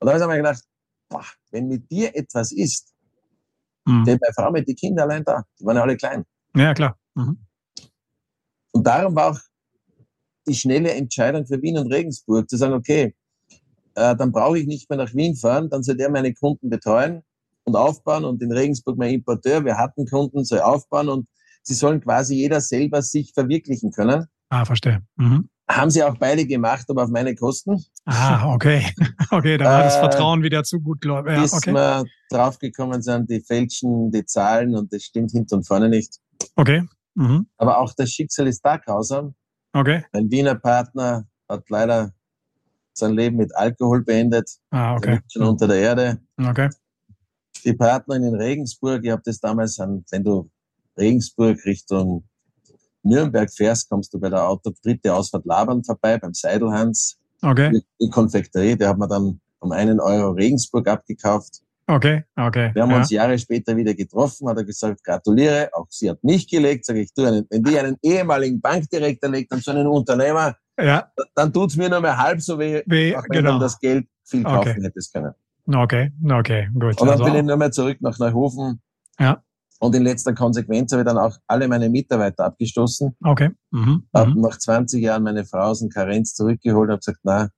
Speaker 2: Und da habe ich mir gedacht, boah, wenn mit dir etwas ist, mhm. denn meine Frau mit den Kindern allein da, die waren ja alle klein.
Speaker 1: Ja, klar. Mhm.
Speaker 2: Und darum war auch die schnelle Entscheidung für Wien und Regensburg, zu sagen, okay, äh, dann brauche ich nicht mehr nach Wien fahren, dann soll der meine Kunden betreuen und aufbauen und in Regensburg mein Importeur, wir hatten Kunden, soll aufbauen und sie sollen quasi jeder selber sich verwirklichen können.
Speaker 1: Ah, verstehe. Mhm.
Speaker 2: Haben sie auch beide gemacht, aber auf meine Kosten.
Speaker 1: Ah, okay. Okay, da war äh, das Vertrauen wieder zu gut, glaube
Speaker 2: ich. Ja, bis okay. wir draufgekommen sind, die fälschen die Zahlen und das stimmt hinten und vorne nicht.
Speaker 1: Okay. Mhm.
Speaker 2: Aber auch das Schicksal ist da grausam.
Speaker 1: Okay.
Speaker 2: Mein Wiener Partner hat leider sein Leben mit Alkohol beendet.
Speaker 1: Ah, okay. Der
Speaker 2: schon unter der Erde.
Speaker 1: Okay.
Speaker 2: Die Partnerin in Regensburg, ich habe das damals an, wenn du Regensburg Richtung Nürnberg fährst, kommst du bei der Auto dritte Ausfahrt Labern vorbei, beim Seidelhans.
Speaker 1: Okay. Die,
Speaker 2: die Konfekterie, der hat man dann um einen Euro Regensburg abgekauft.
Speaker 1: Okay, okay.
Speaker 2: Wir haben ja. uns Jahre später wieder getroffen, hat er gesagt, gratuliere, auch sie hat mich gelegt, sage ich, du, wenn die einen ehemaligen Bankdirektor legt und so einen Unternehmer,
Speaker 1: ja.
Speaker 2: dann tut's mir nur mehr halb so weh,
Speaker 1: weh
Speaker 2: auch wenn
Speaker 1: genau.
Speaker 2: man das Geld viel kaufen okay. hätte können.
Speaker 1: Okay, okay, gut.
Speaker 2: Und dann also bin ich nur mehr zurück nach Neuhofen.
Speaker 1: Ja.
Speaker 2: Und in letzter Konsequenz habe ich dann auch alle meine Mitarbeiter abgestoßen.
Speaker 1: Okay. Mhm.
Speaker 2: Habe mhm. nach 20 Jahren meine Frau aus dem Karenz zurückgeholt, habe gesagt, na,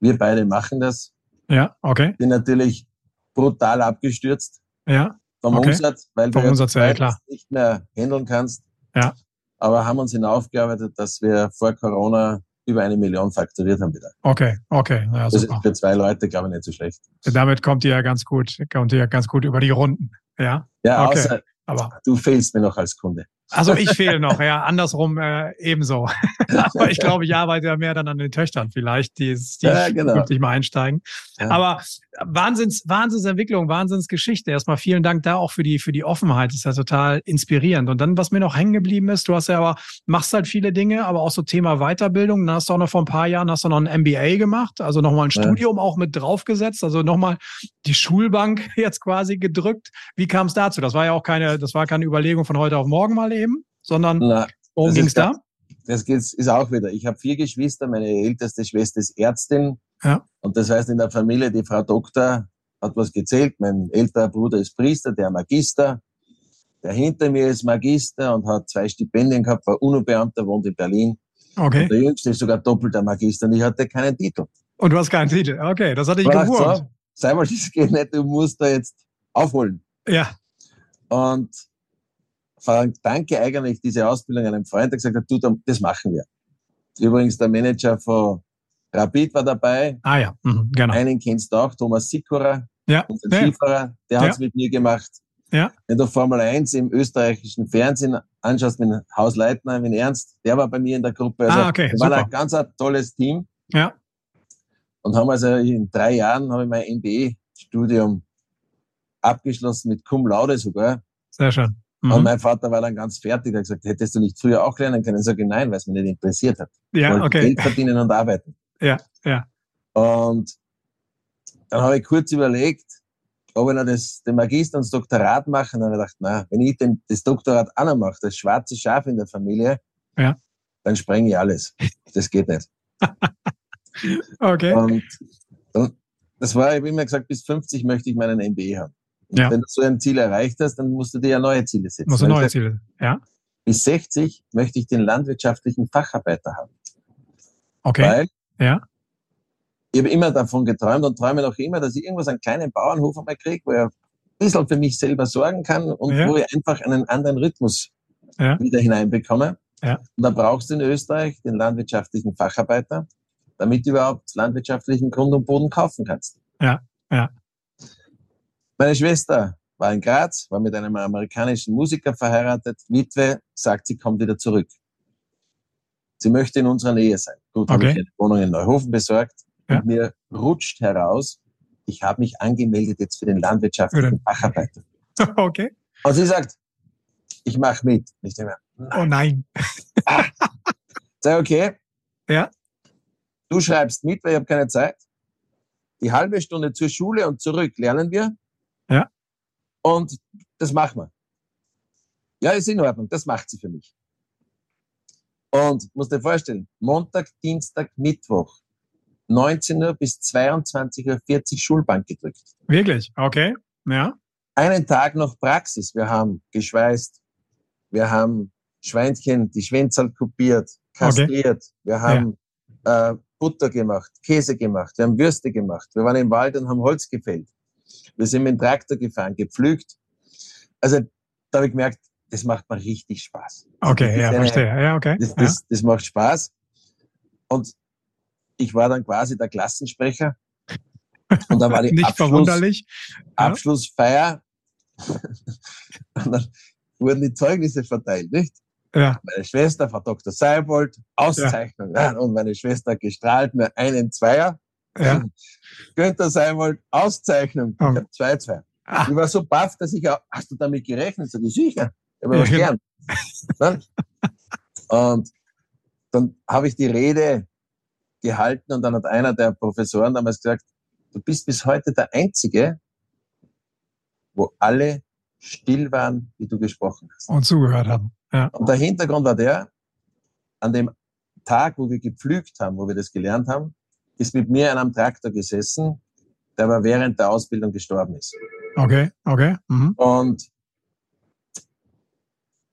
Speaker 2: wir beide machen das.
Speaker 1: Ja, okay.
Speaker 2: Bin natürlich brutal abgestürzt.
Speaker 1: Ja.
Speaker 2: Vom okay. Umsatz, weil
Speaker 1: Vom
Speaker 2: du
Speaker 1: Umsatz, ja, klar.
Speaker 2: nicht mehr handeln kannst.
Speaker 1: Ja.
Speaker 2: Aber haben uns hinaufgearbeitet, dass wir vor Corona über eine Million fakturiert haben wieder.
Speaker 1: Okay, okay.
Speaker 2: Ja, das ist für zwei Leute, glaube ich, nicht so schlecht.
Speaker 1: Damit kommt ihr ja ganz gut, kommt ihr ja ganz gut über die Runden. Ja.
Speaker 2: Ja, okay. außer Aber du fehlst mir noch als Kunde.
Speaker 1: Also ich fehle noch, ja, andersrum äh, ebenso. Aber ich glaube, ich arbeite ja mehr dann an den Töchtern vielleicht, die, die ja, genau. künftig mal einsteigen. Ja. Aber Wahnsinns, Wahnsinnsentwicklung, Wahnsinnsgeschichte. Erstmal vielen Dank da auch für die, für die Offenheit. Das ist ja total inspirierend. Und dann, was mir noch hängen geblieben ist, du hast ja aber, machst halt viele Dinge, aber auch so Thema Weiterbildung. Dann hast du auch noch vor ein paar Jahren, hast du noch ein MBA gemacht, also nochmal ein ja. Studium auch mit draufgesetzt, also nochmal die Schulbank jetzt quasi gedrückt. Wie kam es dazu? Das war ja auch keine, das war keine Überlegung von heute auf morgen mal eben, sondern Na, worum ging es da?
Speaker 2: Das ist auch wieder. Ich habe vier Geschwister. Meine älteste Schwester ist Ärztin.
Speaker 1: Ja.
Speaker 2: Und das heißt, in der Familie, die Frau Doktor hat was gezählt. Mein älterer Bruder ist Priester, der Magister. Der hinter mir ist Magister und hat zwei Stipendien gehabt, war UNO-Beamter, wohnt in Berlin.
Speaker 1: Okay.
Speaker 2: Und der Jüngste ist sogar doppelter Magister und ich hatte keinen Titel.
Speaker 1: Und du hast keinen Titel. Okay, das hatte ich gewusst. So,
Speaker 2: sei mal, das geht nicht, du musst da jetzt aufholen.
Speaker 1: Ja.
Speaker 2: Und danke eigentlich diese Ausbildung einem Freund, der gesagt hat, du, das machen wir. Übrigens der Manager von Rapid war dabei.
Speaker 1: Ah ja, mhm, genau.
Speaker 2: Einen kennst du auch, Thomas Sikora,
Speaker 1: ja.
Speaker 2: unser ja. Skifahrer, der ja. hat es mit mir gemacht.
Speaker 1: Ja.
Speaker 2: Wenn du Formel 1 im österreichischen Fernsehen anschaust, mit Haus Leitner, mit Ernst, der war bei mir in der Gruppe. Also
Speaker 1: ah, okay,
Speaker 2: war ein ganz ein tolles Team.
Speaker 1: Ja.
Speaker 2: Und haben also in drei Jahren habe ich mein MBA-Studium abgeschlossen mit Cum Laude sogar.
Speaker 1: Sehr schön.
Speaker 2: Mhm. Und mein Vater war dann ganz fertig, hat gesagt, hättest du nicht früher auch lernen können? Ich sage, nein, weil es mich nicht interessiert hat.
Speaker 1: Ja, okay.
Speaker 2: Geld verdienen und arbeiten.
Speaker 1: Ja, ja.
Speaker 2: Und dann habe ich kurz überlegt, ob ich noch das, den Magister und das Doktorat mache. Und dann habe ich gedacht, na, wenn ich den, das Doktorat auch noch mache, das schwarze Schaf in der Familie,
Speaker 1: ja.
Speaker 2: dann sprenge ich alles. Das geht nicht.
Speaker 1: okay.
Speaker 2: Und dann, das war, ich habe immer gesagt, bis 50 möchte ich meinen MBA haben.
Speaker 1: Ja.
Speaker 2: Wenn du so ein Ziel erreicht hast, dann musst du dir ja neue Ziele setzen.
Speaker 1: Musst du neue Ziele, ja.
Speaker 2: Bis 60 möchte ich den landwirtschaftlichen Facharbeiter haben.
Speaker 1: Okay.
Speaker 2: Weil
Speaker 1: ja.
Speaker 2: ich habe immer davon geträumt und träume noch immer, dass ich irgendwas einen kleinen Bauernhof einmal kriege, wo ich ein bisschen für mich selber sorgen kann und ja. wo ich einfach einen anderen Rhythmus
Speaker 1: ja.
Speaker 2: wieder hineinbekomme.
Speaker 1: Ja.
Speaker 2: Und da brauchst du in Österreich den landwirtschaftlichen Facharbeiter, damit du überhaupt landwirtschaftlichen Grund und Boden kaufen kannst.
Speaker 1: Ja, ja.
Speaker 2: Meine Schwester war in Graz, war mit einem amerikanischen Musiker verheiratet. Witwe sagt, sie kommt wieder zurück. Sie möchte in unserer Nähe sein. Gut, okay. habe ich eine Wohnung in Neuhofen besorgt. Ja. Und mir rutscht heraus, ich habe mich angemeldet jetzt für den landwirtschaftlichen Facharbeiter.
Speaker 1: Okay.
Speaker 2: Und sie sagt, ich mache mit. Nicht mehr.
Speaker 1: Oh nein.
Speaker 2: Ah. Sag, okay.
Speaker 1: Ja.
Speaker 2: Du schreibst mit, weil ich habe keine Zeit. Die halbe Stunde zur Schule und zurück lernen wir. Und das machen wir. Ja, ist in Ordnung. Das macht sie für mich. Und musst dir vorstellen, Montag, Dienstag, Mittwoch, 19 Uhr bis 22.40 Uhr Schulbank gedrückt.
Speaker 1: Wirklich? Okay. Ja.
Speaker 2: Einen Tag noch Praxis. Wir haben geschweißt, wir haben Schweinchen, die Schwänzal kopiert, kastriert, okay. wir haben ja. äh, Butter gemacht, Käse gemacht, wir haben Würste gemacht, wir waren im Wald und haben Holz gefällt. Wir sind mit dem Traktor gefahren, gepflügt. Also da habe ich gemerkt, das macht mir richtig Spaß.
Speaker 1: Okay, ja, eine, verstehe. Ja, okay.
Speaker 2: Das, das, ja. das macht Spaß. Und ich war dann quasi der Klassensprecher. Und da war die
Speaker 1: Nicht Abschluss, verwunderlich.
Speaker 2: Abschlussfeier. und dann wurden die Zeugnisse verteilt, nicht?
Speaker 1: Ja.
Speaker 2: Meine Schwester, Frau Dr. Seibold, Auszeichnung. Ja. Und meine Schwester gestrahlt mir einen Zweier.
Speaker 1: Ja.
Speaker 2: Günther Seibold, Auszeichnung. Oh. Ich habe zwei Zweier. Ah. Ich war so baff, dass ich auch, hast du damit gerechnet? Sag ich, sicher. Ich habe ja, was genau. gern. und dann habe ich die Rede gehalten und dann hat einer der Professoren damals gesagt, du bist bis heute der Einzige, wo alle still waren, wie du gesprochen hast.
Speaker 1: Und zugehört haben. Ja.
Speaker 2: Und der Hintergrund war der, an dem Tag, wo wir gepflügt haben, wo wir das gelernt haben, ist mit mir einer am Traktor gesessen, der aber während der Ausbildung gestorben ist.
Speaker 1: Okay, okay. Mhm.
Speaker 2: Und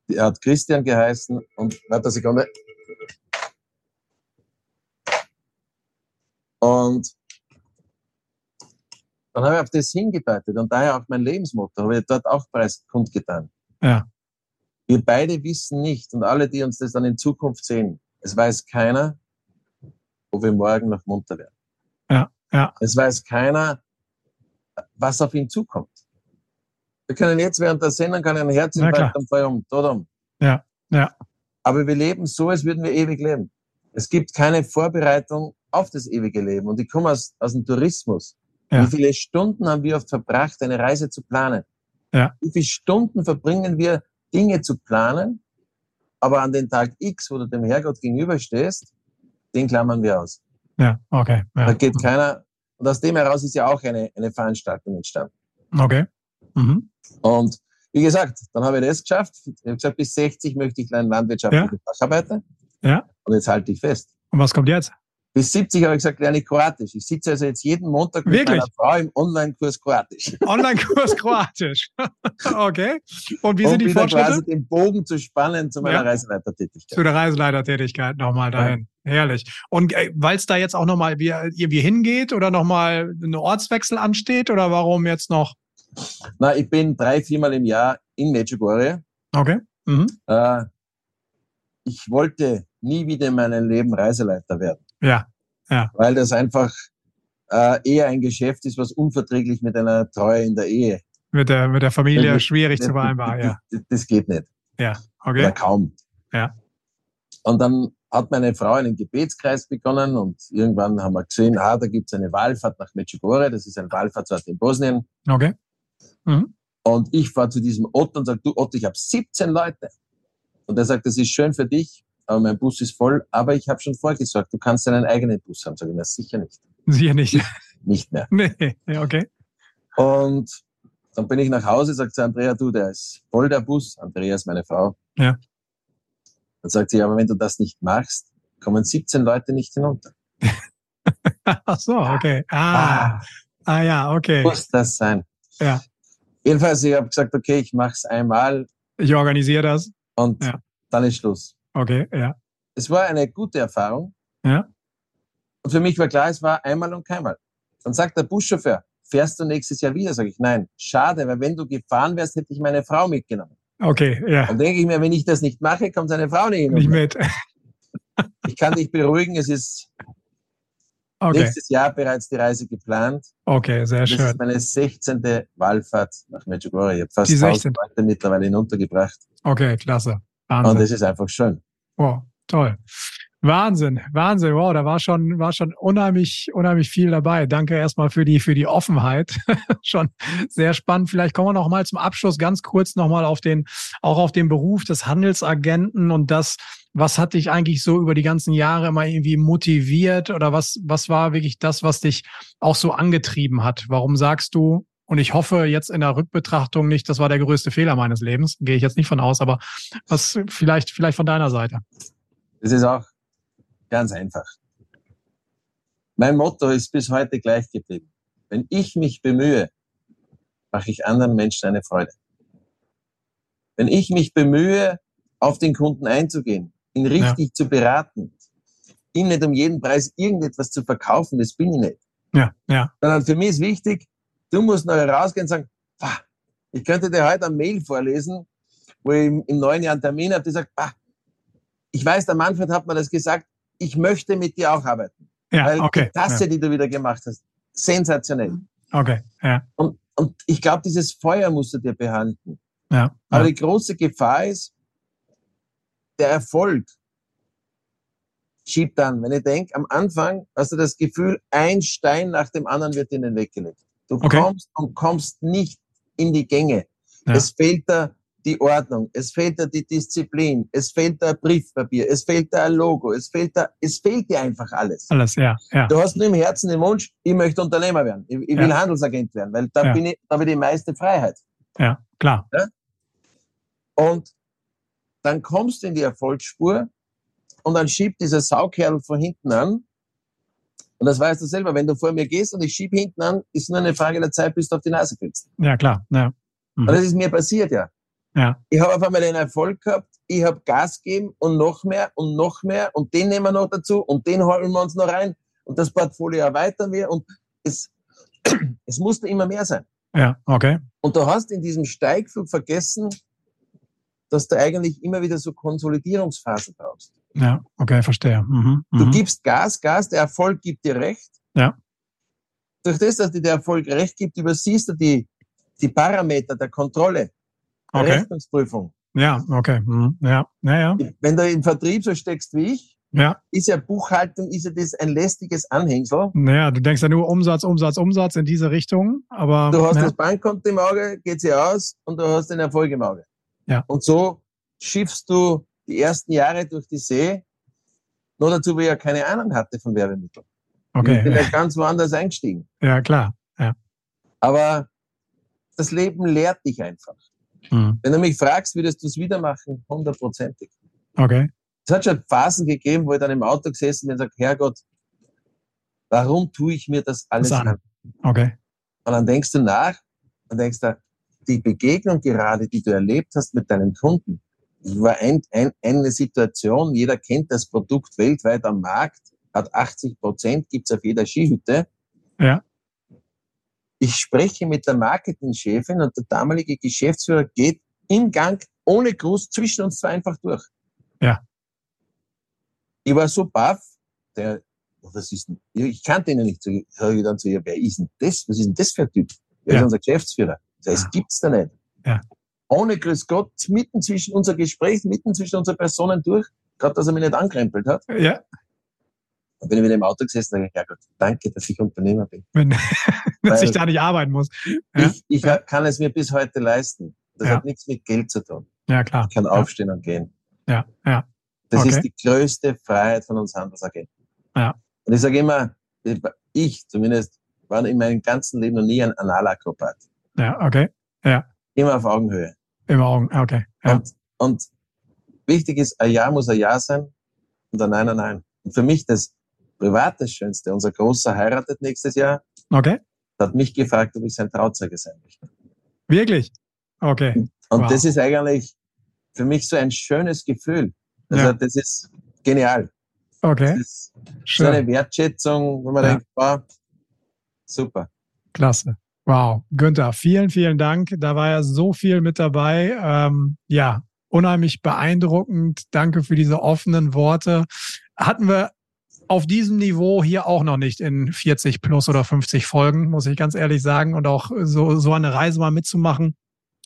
Speaker 2: er hat Christian geheißen und warte eine Sekunde. Und dann habe ich auf das hingedeutet und daher auch mein Lebensmotto, habe ich dort auch bereits kundgetan.
Speaker 1: Ja.
Speaker 2: Wir beide wissen nicht und alle, die uns das dann in Zukunft sehen, es weiß keiner, ob wir morgen noch munter werden.
Speaker 1: Ja, ja.
Speaker 2: Es weiß keiner, was auf ihn zukommt. Wir können jetzt während der Sendung einen Herzinfarkt am Fall um.
Speaker 1: Ja, ja.
Speaker 2: Aber wir leben so, als würden wir ewig leben. Es gibt keine Vorbereitung auf das ewige Leben. Und ich komme aus, aus dem Tourismus. Ja. Wie viele Stunden haben wir oft verbracht, eine Reise zu planen?
Speaker 1: Ja.
Speaker 2: Wie viele Stunden verbringen wir, Dinge zu planen, aber an den Tag X, wo du dem Herrgott gegenüberstehst, den klammern wir aus.
Speaker 1: Ja, okay. Ja.
Speaker 2: Da geht keiner, und aus dem heraus ist ja auch eine, eine Veranstaltung entstanden.
Speaker 1: Okay. Mhm.
Speaker 2: Und wie gesagt, dann habe ich das geschafft. Ich habe gesagt, bis 60 möchte ich ein landwirtschaftlicher ja. Facharbeiter.
Speaker 1: Ja.
Speaker 2: Und jetzt halte ich fest.
Speaker 1: Und was kommt jetzt?
Speaker 2: Bis 70 habe ich gesagt, lerne ich Kroatisch. Ich sitze also jetzt jeden Montag mit
Speaker 1: Wirklich?
Speaker 2: meiner Frau im Online-Kurs Kroatisch.
Speaker 1: Online-Kurs Kroatisch. okay. Und wie um sind die Fortschritte? quasi
Speaker 2: den Bogen zu spannen zu meiner ja. Reiseleitertätigkeit.
Speaker 1: Zu der Reiseleitertätigkeit nochmal dahin. Ja. Herrlich. Und äh, weil es da jetzt auch nochmal wie, irgendwie hingeht oder nochmal ein Ortswechsel ansteht oder warum jetzt noch?
Speaker 2: Na, ich bin drei, viermal im Jahr in Medjugorje.
Speaker 1: Okay. Mhm.
Speaker 2: Äh, ich wollte nie wieder in meinem Leben Reiseleiter werden.
Speaker 1: Ja, ja.
Speaker 2: Weil das einfach äh, eher ein Geschäft ist, was unverträglich mit einer Treue in der Ehe.
Speaker 1: Mit der, mit der Familie das, schwierig das, zu vereinbaren, ja.
Speaker 2: Das, das, geht nicht.
Speaker 1: Ja, okay.
Speaker 2: Oder kaum.
Speaker 1: Ja.
Speaker 2: Und dann hat meine Frau einen Gebetskreis begonnen und irgendwann haben wir gesehen, ah, da gibt es eine Wallfahrt nach Medjugorje, das ist ein Wallfahrtsort in Bosnien.
Speaker 1: Okay. Mhm.
Speaker 2: Und ich fahre zu diesem Otto und sage, du Otto, ich habe 17 Leute. Und er sagt, das ist schön für dich, aber mein Bus ist voll, aber ich habe schon vorgesorgt, du kannst deinen eigenen Bus haben. Sag ich, na sicher nicht.
Speaker 1: Sicher nicht.
Speaker 2: Nicht mehr.
Speaker 1: Nee, okay.
Speaker 2: Und dann bin ich nach Hause, sagt sie, Andrea, du, der ist voll der Bus. Andrea ist meine Frau.
Speaker 1: Ja.
Speaker 2: Dann sagt sie, aber wenn du das nicht machst, kommen 17 Leute nicht hinunter.
Speaker 1: Ach so, okay. Ah, ah, ah ja, okay.
Speaker 2: Muss das sein.
Speaker 1: Ja.
Speaker 2: Jedenfalls, ich habe gesagt, okay, ich mache es einmal.
Speaker 1: Ich organisiere das.
Speaker 2: Und ja. dann ist Schluss.
Speaker 1: Okay, ja.
Speaker 2: Es war eine gute Erfahrung.
Speaker 1: Ja.
Speaker 2: Und für mich war klar, es war einmal und keinmal. Dann sagt der Buschauffeur, fährst du nächstes Jahr wieder? Sag ich, nein. Schade, weil wenn du gefahren wärst, hätte ich meine Frau mitgenommen.
Speaker 1: Okay, ja.
Speaker 2: Dann denke ich mir, wenn ich das nicht mache, kommt seine Frau nicht.
Speaker 1: Nicht mit.
Speaker 2: ich kann dich beruhigen, es ist okay. nächstes Jahr bereits die Reise geplant.
Speaker 1: Okay, sehr
Speaker 2: das
Speaker 1: schön.
Speaker 2: Das ist meine 16. Wallfahrt nach Medjugorje. Ich habe fast 1000 Leute mittlerweile hinuntergebracht.
Speaker 1: Okay, klasse. Wahnsinn.
Speaker 2: Und das ist einfach schön.
Speaker 1: Wow, toll. Wahnsinn, Wahnsinn. Wow, da war schon, war schon unheimlich, unheimlich viel dabei. Danke erstmal für die, für die Offenheit. schon sehr spannend. Vielleicht kommen wir noch mal zum Abschluss ganz kurz noch mal auf den, auch auf den Beruf des Handelsagenten und das, was hat dich eigentlich so über die ganzen Jahre immer irgendwie motiviert oder was, was war wirklich das, was dich auch so angetrieben hat? Warum sagst du, und ich hoffe jetzt in der Rückbetrachtung nicht, das war der größte Fehler meines Lebens, gehe ich jetzt nicht von aus, aber was vielleicht, vielleicht von deiner Seite?
Speaker 2: Es ist auch ganz einfach. Mein Motto ist bis heute gleich geblieben. Wenn ich mich bemühe, mache ich anderen Menschen eine Freude. Wenn ich mich bemühe, auf den Kunden einzugehen, ihn richtig ja. zu beraten, ihm nicht um jeden Preis irgendetwas zu verkaufen, das bin ich nicht.
Speaker 1: Ja, ja.
Speaker 2: Sondern für mich ist wichtig, du musst noch rausgehen und sagen, ich könnte dir heute eine Mail vorlesen, wo ich im neuen Jahr einen Termin habe, die sagt, ich weiß, der Manfred hat mir das gesagt, ich möchte mit dir auch arbeiten.
Speaker 1: Ja, Weil okay.
Speaker 2: Die Tasse,
Speaker 1: ja.
Speaker 2: die du wieder gemacht hast, sensationell.
Speaker 1: Okay, ja.
Speaker 2: Und, und ich glaube, dieses Feuer musst du dir behalten.
Speaker 1: Ja.
Speaker 2: Aber
Speaker 1: ja.
Speaker 2: die große Gefahr ist, der Erfolg schiebt dann. Wenn ich denke, am Anfang hast du das Gefühl, ein Stein nach dem anderen wird ihnen weggelegt. Du
Speaker 1: Okay.
Speaker 2: kommst und kommst nicht in die Gänge.
Speaker 1: Ja.
Speaker 2: Es fehlt da die Ordnung, es fehlt da die Disziplin, es fehlt da ein Briefpapier, es fehlt da ein Logo, es fehlt da, es fehlt dir einfach alles.
Speaker 1: Alles, ja, ja.
Speaker 2: Du hast nur im Herzen den Wunsch, ich möchte Unternehmer werden, ich, ich will
Speaker 1: Ja.
Speaker 2: Handelsagent werden, weil da bin ich, da habe ich die meiste Freiheit.
Speaker 1: Ja, klar.
Speaker 2: Und dann kommst du in die Erfolgsspur und dann schiebt dieser Saukerl von hinten an. Und das weißt du selber, wenn du vor mir gehst und ich schieb hinten an, ist nur eine Frage der Zeit, bis du auf die Nase fällst.
Speaker 1: Ja, klar. Ja.
Speaker 2: Und das ist mir passiert, ja.
Speaker 1: Ja.
Speaker 2: Ich habe auf einmal den Erfolg gehabt, ich habe Gas gegeben und noch mehr und noch mehr und den nehmen wir noch dazu und den holen wir uns noch rein und das Portfolio erweitern wir und es, es musste immer mehr sein.
Speaker 1: Ja, okay.
Speaker 2: Und du hast in diesem Steigflug vergessen, dass du eigentlich immer wieder so Konsolidierungsphasen brauchst.
Speaker 1: Ja, okay, verstehe. Mhm.
Speaker 2: Du
Speaker 1: Mhm.
Speaker 2: gibst Gas, Gas, der Erfolg gibt dir recht.
Speaker 1: Ja.
Speaker 2: Durch das, dass dir der Erfolg recht gibt, übersiehst du die, die Parameter der Kontrolle, der
Speaker 1: Okay.
Speaker 2: Rechnungsprüfung.
Speaker 1: Ja, okay. Mhm. Ja, ja, ja.
Speaker 2: Wenn du im Vertrieb so steckst wie ich,
Speaker 1: Ja,
Speaker 2: ist ja Buchhaltung, ist ja das ein lästiges Anhängsel.
Speaker 1: naja, du denkst ja nur Umsatz, Umsatz, Umsatz in diese Richtung, aber
Speaker 2: Du hast
Speaker 1: ja,
Speaker 2: das Bankkonto im Auge, geht sie aus und du hast den Erfolg im Auge.
Speaker 1: Ja.
Speaker 2: Und so schiffst du die ersten Jahre durch die See. Nur dazu, weil ich ja keine Ahnung hatte von Werbemitteln. Ich bin
Speaker 1: okay.
Speaker 2: ja ganz woanders eingestiegen.
Speaker 1: Ja, klar. Ja.
Speaker 2: Aber das Leben lehrt dich einfach.
Speaker 1: Mhm.
Speaker 2: Wenn du mich fragst, würdest du es wieder machen? Hundertprozentig.
Speaker 1: Okay.
Speaker 2: Es hat schon Phasen gegeben, wo ich dann im Auto gesessen bin und sage, Herrgott, warum tue ich mir das alles
Speaker 1: Das an.
Speaker 2: an?
Speaker 1: Okay.
Speaker 2: Und dann denkst du nach und denkst du, die Begegnung gerade, die du erlebt hast mit deinen Kunden, war ein, ein, eine Situation, jeder kennt das Produkt weltweit am Markt, hat 80 Prozent, gibt's auf jeder Skihütte.
Speaker 1: Ja.
Speaker 2: Ich spreche mit der Marketingchefin und der damalige Geschäftsführer geht im Gang ohne Gruß zwischen uns zwei einfach durch.
Speaker 1: Ja.
Speaker 2: Ich war so baff, der, was ist denn, ich kannte ihn ja nicht, so sag ich dann zu ihr, wer ist denn das? Was ist denn das für ein Typ? Der
Speaker 1: Ja.
Speaker 2: ist unser Geschäftsführer. Ich sag,
Speaker 1: Ja.
Speaker 2: Das gibt's da nicht.
Speaker 1: Ja.
Speaker 2: Ohne Grüß Gott, mitten zwischen unser Gespräch, mitten zwischen unseren Personen durch, gerade dass er mich nicht ankrempelt hat.
Speaker 1: Ja,
Speaker 2: Dann bin ich wieder im Auto gesessen und sage, ja Gott, danke, dass ich Unternehmer bin.
Speaker 1: wenn, dass ich da nicht arbeiten muss. Ja,
Speaker 2: Ich, ich
Speaker 1: Ja.
Speaker 2: kann es mir bis heute leisten. Das
Speaker 1: Ja.
Speaker 2: hat nichts mit Geld zu tun.
Speaker 1: ja klar.
Speaker 2: Ich kann
Speaker 1: Ja.
Speaker 2: aufstehen und gehen.
Speaker 1: Ja, ja.
Speaker 2: Das
Speaker 1: Okay.
Speaker 2: ist die größte Freiheit von uns Handelsagenten.
Speaker 1: Ja.
Speaker 2: Und ich sage immer, ich zumindest war in meinem ganzen Leben noch nie ein Analakrobat.
Speaker 1: Ja, okay.
Speaker 2: Immer auf Augenhöhe.
Speaker 1: Im Augen. Okay. Ja.
Speaker 2: Und, und wichtig ist, ein Ja muss ein Ja sein und ein Nein ein Nein. Und für mich das privat das Schönste, unser Großer heiratet nächstes Jahr,
Speaker 1: Okay.
Speaker 2: hat mich gefragt, ob ich sein Trauzeuge sein möchte.
Speaker 1: Wirklich? Okay.
Speaker 2: Und
Speaker 1: Wow.
Speaker 2: das ist eigentlich für mich so ein schönes Gefühl. Also
Speaker 1: Ja.
Speaker 2: das ist genial.
Speaker 1: Okay.
Speaker 2: Das ist so eine Wertschätzung, wo man
Speaker 1: Ja.
Speaker 2: denkt, wow, super.
Speaker 1: Klasse. Wow. Günther, vielen, vielen Dank. Da war ja so viel mit dabei. Ähm, ja, unheimlich beeindruckend. Danke für diese offenen Worte. Hatten wir auf diesem Niveau hier auch noch nicht in 40 plus oder 50 Folgen, muss ich ganz ehrlich sagen. Und auch so, so eine Reise mal mitzumachen.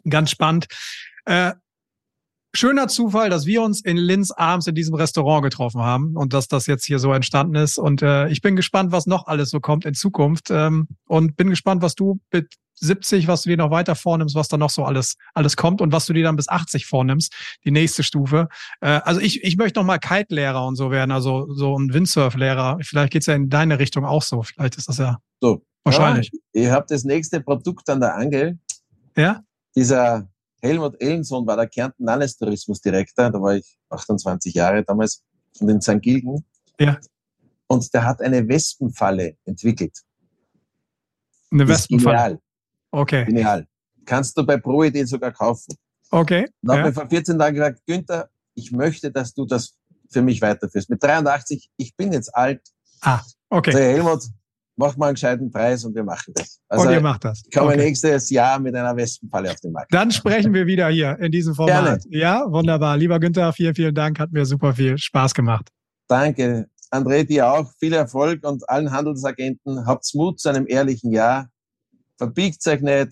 Speaker 1: Ganz spannend. Äh, schöner Zufall, dass wir uns in Linz abends in diesem Restaurant getroffen haben und dass das jetzt hier so entstanden ist. Und äh, ich bin gespannt, was noch alles so kommt in Zukunft. Ähm, und bin gespannt, was du mit 70, was du dir noch weiter vornimmst, was da noch so alles, alles kommt und was du dir dann bis 80 vornimmst, die nächste Stufe. Äh, also ich, ich möchte noch mal Kite-Lehrer und so werden, also so ein Windsurf-Lehrer. Vielleicht geht's ja in deine Richtung auch so. Vielleicht ist das ja
Speaker 2: So.
Speaker 1: wahrscheinlich.
Speaker 2: Ja, ich habe das nächste Produkt an der Angel.
Speaker 1: Ja?
Speaker 2: Dieser Helmut Ellensohn war der Kärnten Landestourismusdirektor, da war ich 28 Jahre damals. von den St. Gilgen.
Speaker 1: Ja.
Speaker 2: Und der hat eine Wespenfalle entwickelt.
Speaker 1: Eine Wespenfalle.
Speaker 2: Genial,
Speaker 1: Okay.
Speaker 2: genial. Kannst du bei ProID sogar kaufen.
Speaker 1: Okay.
Speaker 2: Dann habe
Speaker 1: Ja.
Speaker 2: ich vor 14 Tagen gesagt, Günther, ich möchte, dass du das für mich weiterführst. Mit 83, ich bin jetzt alt.
Speaker 1: Ah, okay.
Speaker 2: Sag, Helmut, mach mal einen gescheiten Preis und wir machen das. Also
Speaker 1: Und ihr macht das.
Speaker 2: ich komme
Speaker 1: Okay.
Speaker 2: nächstes Jahr mit einer Wespenfalle auf den Markt.
Speaker 1: Dann sprechen wir wieder hier in diesem Format. Ja, wunderbar. Lieber Günther, vielen, vielen Dank. Hat mir super viel Spaß gemacht.
Speaker 2: Danke. André, dir auch viel Erfolg und allen Handelsagenten. Habt Mut zu einem ehrlichen Jahr. Verbiegt euch nicht.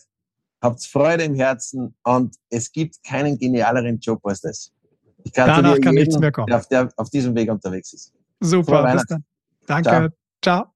Speaker 2: Habt Freude im Herzen und es gibt keinen genialeren Job als das. Ich gratuliere
Speaker 1: Danach kann nichts mehr kommen.
Speaker 2: Der auf, der auf diesem Weg unterwegs ist.
Speaker 1: Super. Bis dann. Danke. Ciao.